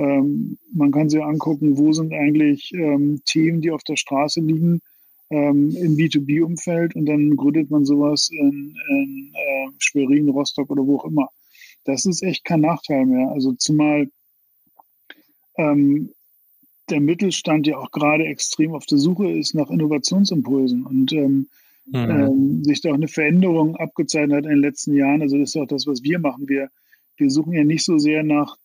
ähm, man kann sich angucken, wo sind eigentlich ähm, Themen, die auf der Straße liegen ähm, im B2B-Umfeld und dann gründet man sowas in, in äh, Schwerin, Rostock oder wo auch immer. Das ist echt kein Nachteil mehr. Also zumal ähm, der Mittelstand ja auch gerade extrem auf der Suche ist nach Innovationsimpulsen und ähm, mhm. sich da auch eine Veränderung abgezeichnet hat in den letzten Jahren. Also das ist auch das, was wir machen. Wir, wir suchen ja nicht so sehr nach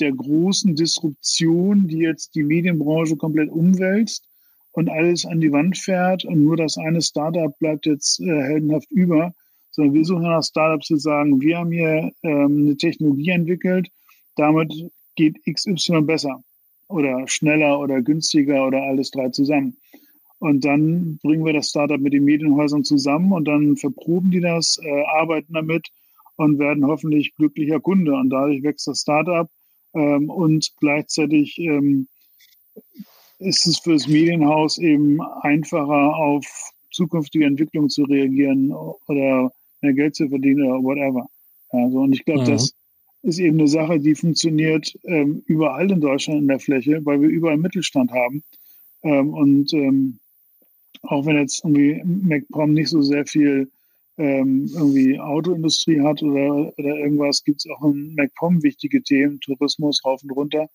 der großen Disruption, die jetzt die Medienbranche komplett umwälzt und alles an die Wand fährt und nur das eine Startup bleibt jetzt äh, heldenhaft über, sondern wir suchen nach Startups, die sagen, wir haben hier ähm, eine Technologie entwickelt, damit geht XY besser oder schneller oder günstiger oder alles drei zusammen. Und dann bringen wir das Startup mit den Medienhäusern zusammen und dann verproben die das, äh, arbeiten damit und werden hoffentlich glücklicher Kunde. Und dadurch wächst das Startup ähm, und gleichzeitig ähm, ist es für das Medienhaus eben einfacher, auf zukünftige Entwicklungen zu reagieren oder mehr Geld zu verdienen oder whatever. Also, und ich glaube, mhm. das ist eben eine Sache, die funktioniert ähm, überall in Deutschland in der Fläche, weil wir überall Mittelstand haben. Ähm, und ähm, auch wenn jetzt irgendwie MacPom nicht so sehr viel ähm, irgendwie Autoindustrie hat oder, oder irgendwas, gibt es auch in MacPom wichtige Themen, Tourismus rauf und runter.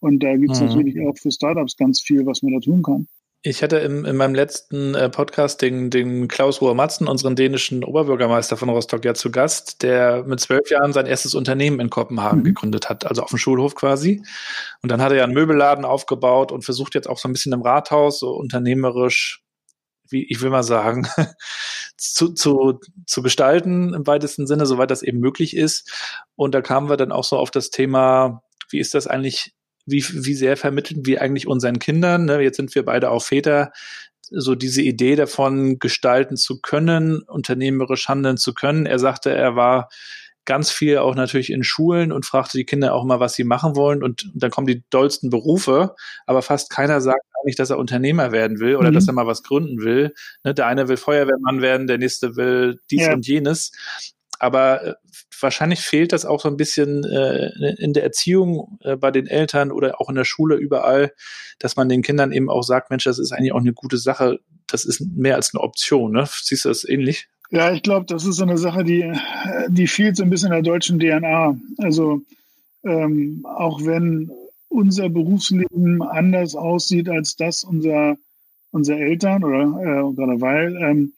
Und da gibt es mhm. natürlich auch für Startups ganz viel, was man da tun kann. Ich hatte im, in meinem letzten äh, Podcast den, den Klaus Ruhr-Matzen, unseren dänischen Oberbürgermeister von Rostock, ja zu Gast, der mit zwölf Jahren sein erstes Unternehmen in Kopenhagen mhm. gegründet hat, also auf dem Schulhof quasi. Und dann hat er ja einen Möbelladen aufgebaut und versucht jetzt auch so ein bisschen im Rathaus so unternehmerisch, wie ich will mal sagen, zu, zu, zu gestalten im weitesten Sinne, soweit das eben möglich ist. Und da kamen wir dann auch so auf das Thema, wie ist das eigentlich wie, wie sehr vermitteln wir eigentlich unseren Kindern, ne? jetzt sind wir beide auch Väter, so diese Idee davon gestalten zu können, unternehmerisch handeln zu können. Er sagte, er war ganz viel auch natürlich in Schulen und fragte die Kinder auch mal, was sie machen wollen. Und, und dann kommen die dollsten Berufe, aber fast keiner sagt eigentlich, dass er Unternehmer werden will oder mhm. dass er mal was gründen will. Ne, der eine will Feuerwehrmann werden, der nächste will dies ja. und jenes. Aber äh, wahrscheinlich fehlt das auch so ein bisschen äh, in der Erziehung äh, bei den Eltern oder auch in der Schule überall, dass man den Kindern eben auch sagt, Mensch, das ist eigentlich auch eine gute Sache. Das ist mehr als eine Option. Ne? Siehst du das ähnlich? Ja, ich glaube, das ist so eine Sache, die, die fehlt so ein bisschen in der deutschen DNA. Also ähm, auch wenn unser Berufsleben anders aussieht als das unserer, unserer Eltern oder äh, gerade weil, ähm,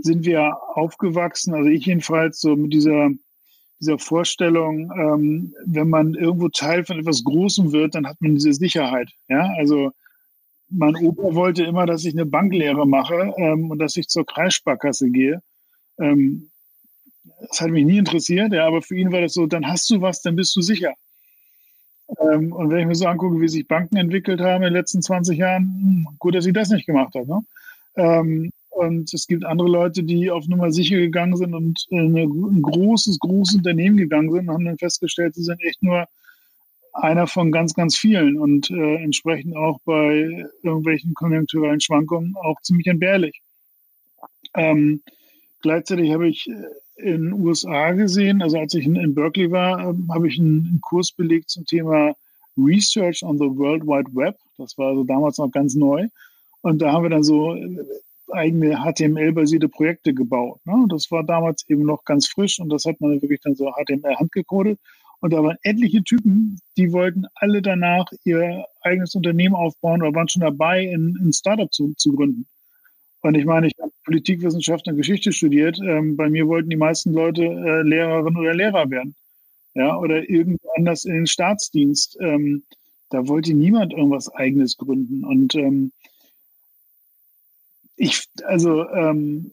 sind wir aufgewachsen, also ich jedenfalls, so mit dieser, dieser Vorstellung, ähm, wenn man irgendwo Teil von etwas Großem wird, dann hat man diese Sicherheit. Ja, also mein Opa wollte immer, dass ich eine Banklehre mache ähm, und dass ich zur Kreissparkasse gehe. Ähm, das hat mich nie interessiert, ja, aber für ihn war das so, dann hast du was, dann bist du sicher. Ähm, und wenn ich mir so angucke, wie sich Banken entwickelt haben in den letzten 20 Jahren, hm, gut, dass ich das nicht gemacht habe. Ne? Ähm, und es gibt andere Leute, die auf Nummer sicher gegangen sind und in ein großes, großes Unternehmen gegangen sind und haben dann festgestellt, sie sind echt nur einer von ganz, ganz vielen und äh, entsprechend auch bei irgendwelchen konjunkturellen Schwankungen auch ziemlich entbehrlich. Ähm, gleichzeitig habe ich in den USA gesehen, also als ich in, Berkeley war, äh, habe ich einen, Kurs belegt zum Thema Research on the World Wide Web. Das war also damals noch ganz neu. Und da haben wir dann so eigene HTML-basierte Projekte gebaut. Ne? Das war damals eben noch ganz frisch und das hat man wirklich dann so HTML handgecodet. Und da waren etliche Typen, die wollten alle danach ihr eigenes Unternehmen aufbauen oder waren schon dabei, ein, ein Startup zu, zu gründen. Und ich meine, ich habe Politikwissenschaft und Geschichte studiert. Ähm, bei mir wollten die meisten Leute äh, Lehrerin oder Lehrer werden. Ja, oder irgendwo anders in den Staatsdienst. Ähm, da wollte niemand irgendwas Eigenes gründen. Und ähm, ich, also, ähm,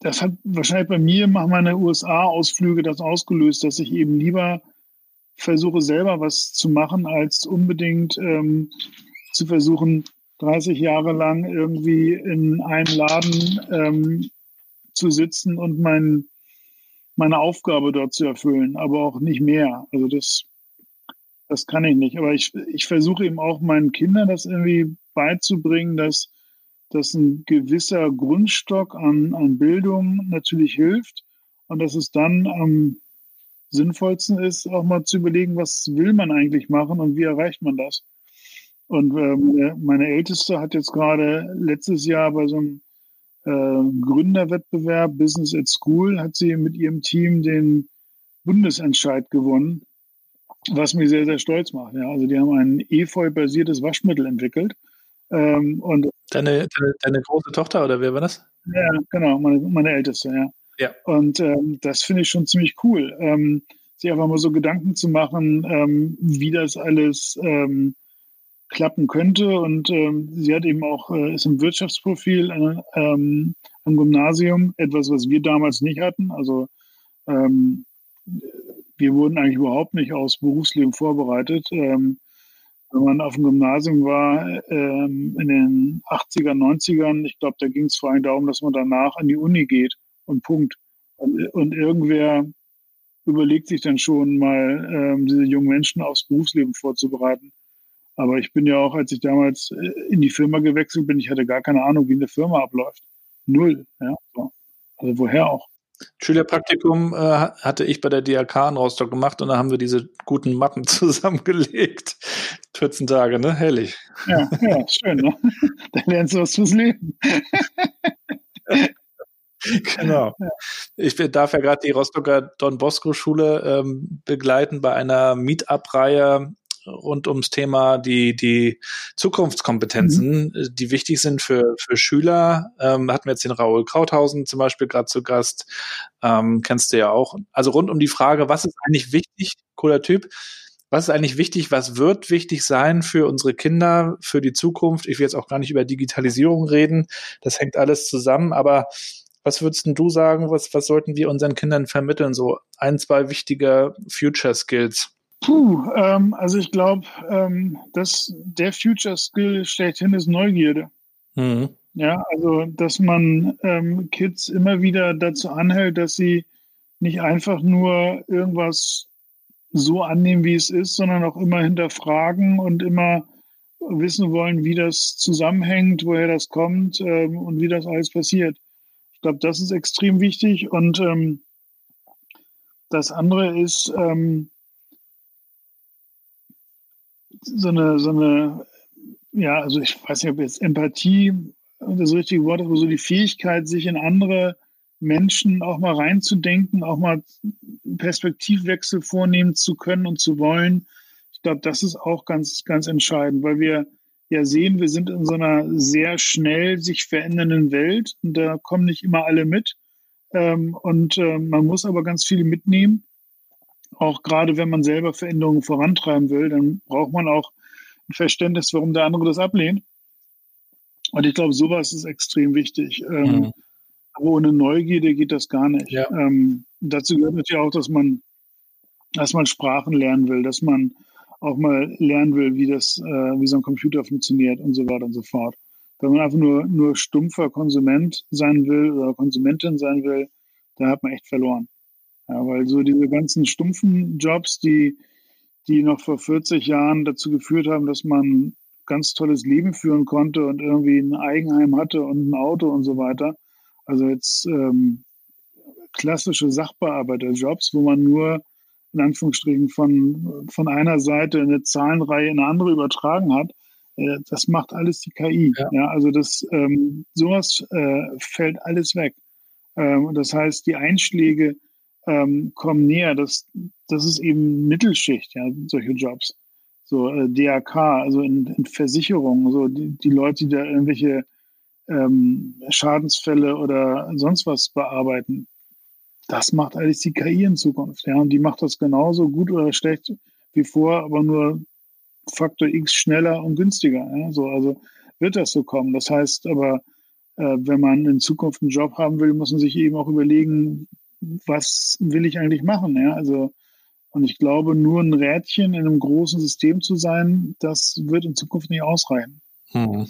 das hat wahrscheinlich bei mir nach meiner USA-Ausflüge das ausgelöst, dass ich eben lieber versuche, selber was zu machen, als unbedingt ähm, zu versuchen, 30 Jahre lang irgendwie in einem Laden ähm, zu sitzen und mein, meine Aufgabe dort zu erfüllen, aber auch nicht mehr. Also das, das kann ich nicht. Aber ich, ich versuche eben auch meinen Kindern das irgendwie beizubringen, dass dass ein gewisser Grundstock an, an Bildung natürlich hilft und dass es dann am sinnvollsten ist, auch mal zu überlegen, was will man eigentlich machen und wie erreicht man das. Und äh, meine Älteste hat jetzt gerade letztes Jahr bei so einem äh, Gründerwettbewerb Business at School hat sie mit ihrem Team den Bundesentscheid gewonnen, was mich sehr, sehr stolz macht. Ja, also die haben ein Efeu-basiertes Waschmittel entwickelt ähm, und deine, deine, deine, große Tochter oder wer war das? Ja, genau, meine, meine älteste, ja. ja. Und ähm, das finde ich schon ziemlich cool, ähm, sich einfach mal so Gedanken zu machen, ähm, wie das alles ähm, klappen könnte. Und ähm, sie hat eben auch, äh, ist im Wirtschaftsprofil äh, am Gymnasium, etwas, was wir damals nicht hatten. Also wir wurden eigentlich überhaupt nicht aus Berufsleben vorbereitet. Ähm, wenn man auf dem Gymnasium war ähm, in den 80er, 90ern, ich glaube, da ging es vor allem darum, dass man danach an die Uni geht und Punkt. Und, und irgendwer überlegt sich dann schon mal, ähm, diese jungen Menschen aufs Berufsleben vorzubereiten. Aber ich bin ja auch, als ich damals äh, in die Firma gewechselt bin, ich hatte gar keine Ahnung, wie eine Firma abläuft. Null. Ja? Also woher auch? Schülerpraktikum äh, hatte ich bei der DRK in Rostock gemacht und da haben wir diese guten Mappen zusammengelegt. 14 Tage, ne? Herrlich. Ja, ja schön, ne? Da lernst du was fürs Leben. genau. Ich darf ja gerade die Rostocker Don Bosco Schule ähm, begleiten bei einer Meetup-Reihe rund ums Thema die, die Zukunftskompetenzen, mhm. die wichtig sind für, für Schüler. Ähm, hatten wir jetzt den Raoul Krauthausen zum Beispiel gerade zu Gast. Ähm, kennst du ja auch. Also rund um die Frage, was ist eigentlich wichtig, cooler Typ, was ist eigentlich wichtig, was wird wichtig sein für unsere Kinder, für die Zukunft? Ich will jetzt auch gar nicht über Digitalisierung reden, das hängt alles zusammen, aber was würdest du sagen, was, was sollten wir unseren Kindern vermitteln? So ein, zwei wichtige Future Skills. Puh, ähm, also ich glaube, ähm, dass der Future Skill schlechthin ist Neugierde. Mhm. Ja, also dass man ähm, Kids immer wieder dazu anhält, dass sie nicht einfach nur irgendwas so annehmen, wie es ist, sondern auch immer hinterfragen und immer wissen wollen, wie das zusammenhängt, woher das kommt ähm, und wie das alles passiert. Ich glaube, das ist extrem wichtig. Und ähm, das andere ist ähm, so eine, so eine, ja, also ich weiß nicht, ob jetzt Empathie das richtige Wort ist, aber so die Fähigkeit, sich in andere Menschen auch mal reinzudenken, auch mal Perspektivwechsel vornehmen zu können und zu wollen. Ich glaube, das ist auch ganz, ganz entscheidend, weil wir ja sehen, wir sind in so einer sehr schnell sich verändernden Welt und da kommen nicht immer alle mit. Ähm, und ähm, man muss aber ganz viele mitnehmen. Auch gerade wenn man selber Veränderungen vorantreiben will, dann braucht man auch ein Verständnis, warum der andere das ablehnt. Und ich glaube, sowas ist extrem wichtig. Ähm, mhm. Aber ohne Neugierde geht das gar nicht. Ja. dazu gehört natürlich auch, dass man, dass man Sprachen lernen will, dass man auch mal lernen will, wie das, äh, wie so ein Computer funktioniert und so weiter und so fort. Wenn man einfach nur, nur stumpfer Konsument sein will oder Konsumentin sein will, da hat man echt verloren. Ja, weil so diese ganzen stumpfen Jobs, die, die noch vor 40 Jahren dazu geführt haben, dass man ganz tolles Leben führen konnte und irgendwie ein Eigenheim hatte und ein Auto und so weiter. Also jetzt ähm, klassische Sachbearbeiterjobs, wo man nur in Anführungsstrichen von, von einer Seite eine Zahlenreihe in eine andere übertragen hat, äh, das macht alles die KI. Ja. ja also das ähm, sowas äh, fällt alles weg. Ähm, das heißt, die Einschläge ähm, kommen näher. Das, das ist eben Mittelschicht, ja, solche Jobs. So äh, DAK, also in, in Versicherungen, so die, die Leute, die da irgendwelche ähm, Schadensfälle oder sonst was bearbeiten, das macht alles die KI in Zukunft. Ja, und die macht das genauso gut oder schlecht wie vor, aber nur Faktor X schneller und günstiger. Ja, so, also wird das so kommen. Das heißt aber, äh, wenn man in Zukunft einen Job haben will, muss man sich eben auch überlegen, was will ich eigentlich machen? Ja, also, und ich glaube, nur ein Rädchen in einem großen System zu sein, das wird in Zukunft nicht ausreichen. Mhm.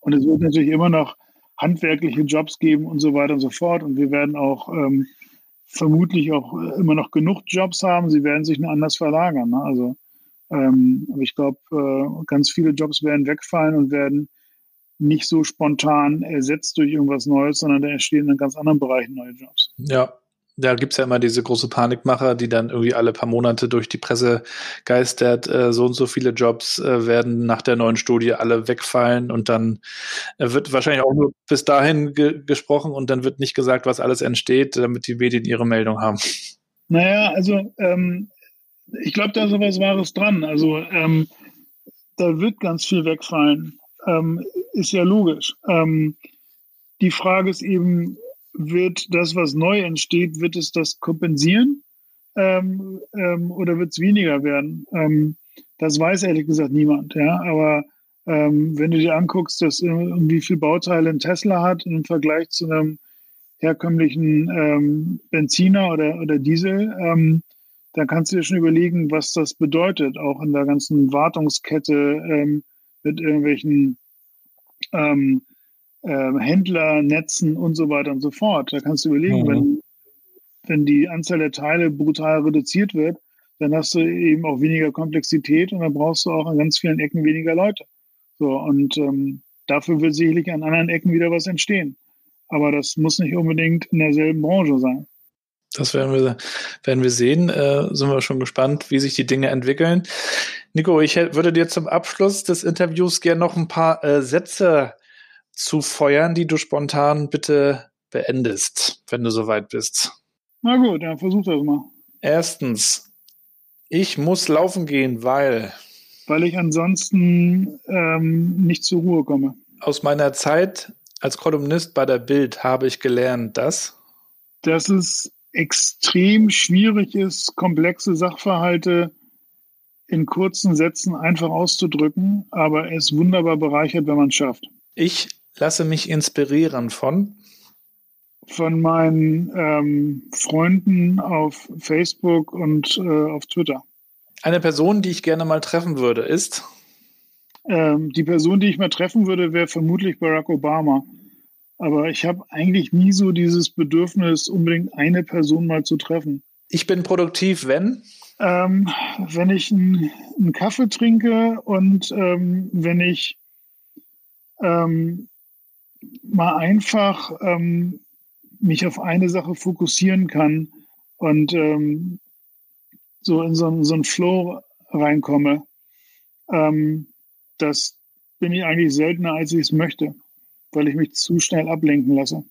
Und es wird natürlich immer noch handwerkliche Jobs geben und so weiter und so fort. Und wir werden auch ähm, vermutlich auch äh, immer noch genug Jobs haben. Sie werden sich nur anders verlagern. Ne? Also, ähm, aber ich glaube, äh, ganz viele Jobs werden wegfallen und werden nicht so spontan ersetzt durch irgendwas Neues, sondern da entstehen in ganz anderen Bereichen neue Jobs. Ja, da gibt's ja immer diese große Panikmacher, die dann irgendwie alle paar Monate durch die Presse geistert, äh, so und so viele Jobs äh, werden nach der neuen Studie alle wegfallen und dann äh, wird wahrscheinlich auch nur bis dahin ge gesprochen und dann wird nicht gesagt, was alles entsteht, damit die Medien ihre Meldung haben. Naja, also ähm, ich glaube, da ist sowas Wahres dran. Also ähm, da wird ganz viel wegfallen. Ähm, ist ja logisch. Ähm, die Frage ist eben, wird das, was neu entsteht, wird es das kompensieren ähm, ähm, oder wird es weniger werden? Ähm, das weiß ehrlich gesagt niemand. Ja, aber ähm, wenn du dir anguckst, dass wie viel Bauteile ein Tesla hat im Vergleich zu einem herkömmlichen ähm, Benziner oder, oder Diesel, ähm, dann kannst du dir schon überlegen, was das bedeutet, auch in der ganzen Wartungskette mit irgendwelchen ähm, äh, Händlernetzen und so weiter und so fort. Da kannst du überlegen, mhm. wenn, wenn die Anzahl der Teile brutal reduziert wird, dann hast du eben auch weniger Komplexität und dann brauchst du auch an ganz vielen Ecken weniger Leute. So, und ähm, dafür wird sicherlich an anderen Ecken wieder was entstehen. Aber das muss nicht unbedingt in derselben Branche sein. Das werden wir, werden wir sehen. Äh, sind wir schon gespannt, wie sich die Dinge entwickeln. Nico, ich würde dir zum Abschluss des Interviews gerne noch ein paar äh, Sätze zufeuern, die du spontan bitte beendest, wenn du soweit bist. Na gut, dann versuch das mal. Erstens, ich muss laufen gehen, weil. Weil ich ansonsten ähm, nicht zur Ruhe komme. Aus meiner Zeit als Kolumnist bei der Bild habe ich gelernt, dass. Dass es extrem schwierig ist, komplexe Sachverhalte in kurzen Sätzen einfach auszudrücken, aber es wunderbar bereichert, wenn man es schafft. Ich lasse mich inspirieren von von meinen ähm, Freunden auf Facebook und äh, auf Twitter. Eine Person, die ich gerne mal treffen würde, ist? Ähm, die Person, die ich mal treffen würde, wäre vermutlich Barack Obama. Aber ich habe eigentlich nie so dieses Bedürfnis, unbedingt eine Person mal zu treffen. Ich bin produktiv, wenn? Ähm, wenn ich einen Kaffee trinke und ähm, wenn ich ähm, mal einfach ähm, mich auf eine Sache fokussieren kann und ähm, so in so, so einen Flow reinkomme, ähm, das bin ich eigentlich seltener, als ich es möchte, weil ich mich zu schnell ablenken lasse.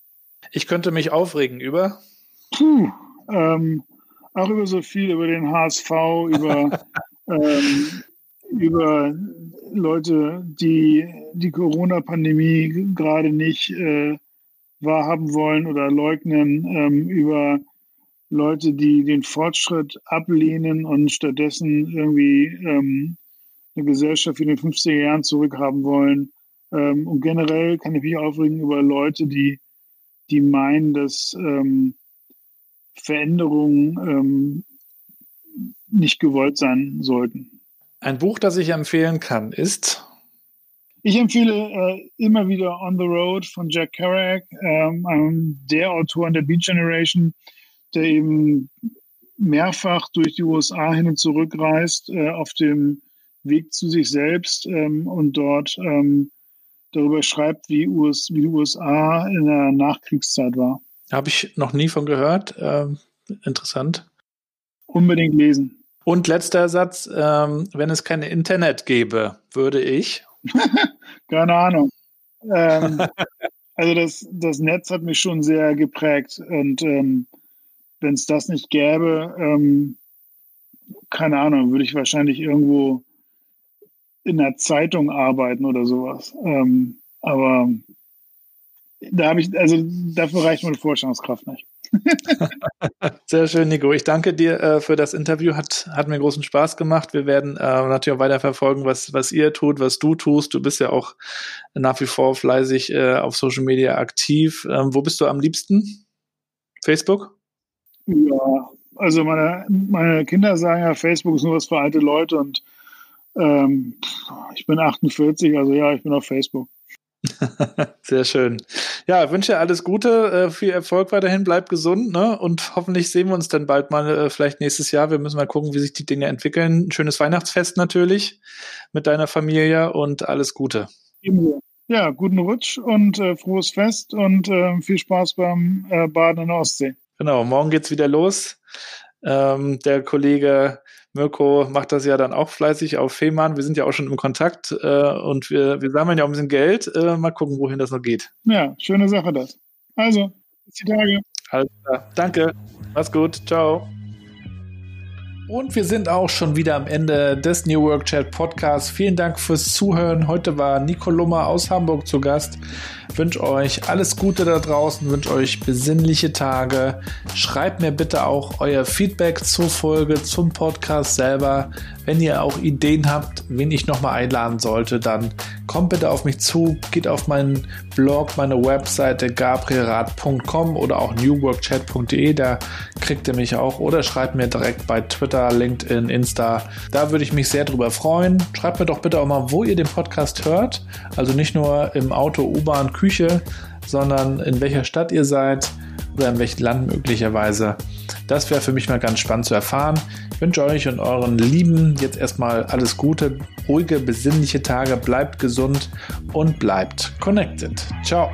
Ich könnte mich aufregen über? Puh, ähm, auch über so viel, über den HSV, über, ähm, über Leute, die die Corona-Pandemie gerade nicht äh, wahrhaben wollen oder leugnen, ähm, über Leute, die den Fortschritt ablehnen und stattdessen irgendwie ähm, eine Gesellschaft in den 50er Jahren zurückhaben wollen. Ähm, und generell kann ich mich aufregen über Leute, die, die meinen, dass ähm, Veränderungen ähm, nicht gewollt sein sollten. Ein Buch, das ich empfehlen kann, ist ich empfehle äh, immer wieder On the Road von Jack Kerouac, ähm, der Autor in der Beat Generation, der eben mehrfach durch die USA hin und zurück reist, äh, auf dem Weg zu sich selbst ähm, und dort ähm, darüber schreibt, wie, US, wie die USA in der Nachkriegszeit war. Habe ich noch nie von gehört. Ähm, interessant. Unbedingt lesen. Und letzter Satz, ähm, wenn es kein Internet gäbe, würde ich Keine Ahnung. Ähm, also das, das Netz hat mich schon sehr geprägt und ähm, wenn es das nicht gäbe, ähm, keine Ahnung, würde ich wahrscheinlich irgendwo in der Zeitung arbeiten oder sowas. Ähm, aber da habe ich, also dafür reicht meine Vorstellungskraft nicht. Sehr schön, Nico. Ich danke dir äh, für das Interview. Hat, hat mir großen Spaß gemacht. Wir werden äh, natürlich auch weiter verfolgen, was, was ihr tut, was du tust. Du bist ja auch nach wie vor fleißig äh, auf Social Media aktiv. Ähm, wo bist du am liebsten? Facebook? Ja, also meine, meine Kinder sagen ja, Facebook ist nur was für alte Leute und ähm, ich bin 48, also ja, ich bin auf Facebook. Sehr schön. Ja, wünsche alles Gute, äh, viel Erfolg weiterhin, bleib gesund, ne? Und hoffentlich sehen wir uns dann bald mal, äh, vielleicht nächstes Jahr. Wir müssen mal gucken, wie sich die Dinge entwickeln. Ein schönes Weihnachtsfest natürlich mit deiner Familie und alles Gute. Ja, guten Rutsch und äh, frohes Fest und äh, viel Spaß beim äh, Baden in der Ostsee. Genau, morgen geht's wieder los. Ähm, der Kollege Mirko macht das ja dann auch fleißig auf Fehmarn. Wir sind ja auch schon im Kontakt äh, und wir, wir sammeln ja auch ein bisschen Geld. Äh, mal gucken, wohin das noch geht. Ja, schöne Sache das. Also, bis die Tage. Alles klar. Danke. Mach's gut. Ciao. Und wir sind auch schon wieder am Ende des New Work Chat Podcasts. Vielen Dank fürs Zuhören. Heute war Nico Lummer aus Hamburg zu Gast. Ich wünsche euch alles Gute da draußen, wünsche euch besinnliche Tage. Schreibt mir bitte auch euer Feedback zur Folge, zum Podcast selber. Wenn ihr auch Ideen habt, wen ich nochmal einladen sollte, dann kommt bitte auf mich zu, geht auf meinen Blog, meine Webseite gabrielrad.com oder auch newworkchat.de, da kriegt ihr mich auch oder schreibt mir direkt bei Twitter, LinkedIn, Insta. Da würde ich mich sehr drüber freuen. Schreibt mir doch bitte auch mal, wo ihr den Podcast hört. Also nicht nur im Auto, U-Bahn, Küche, sondern in welcher Stadt ihr seid oder in welchem Land möglicherweise. Das wäre für mich mal ganz spannend zu erfahren. Ich wünsche euch und euren Lieben jetzt erstmal alles Gute, ruhige, besinnliche Tage, bleibt gesund und bleibt connected. Ciao.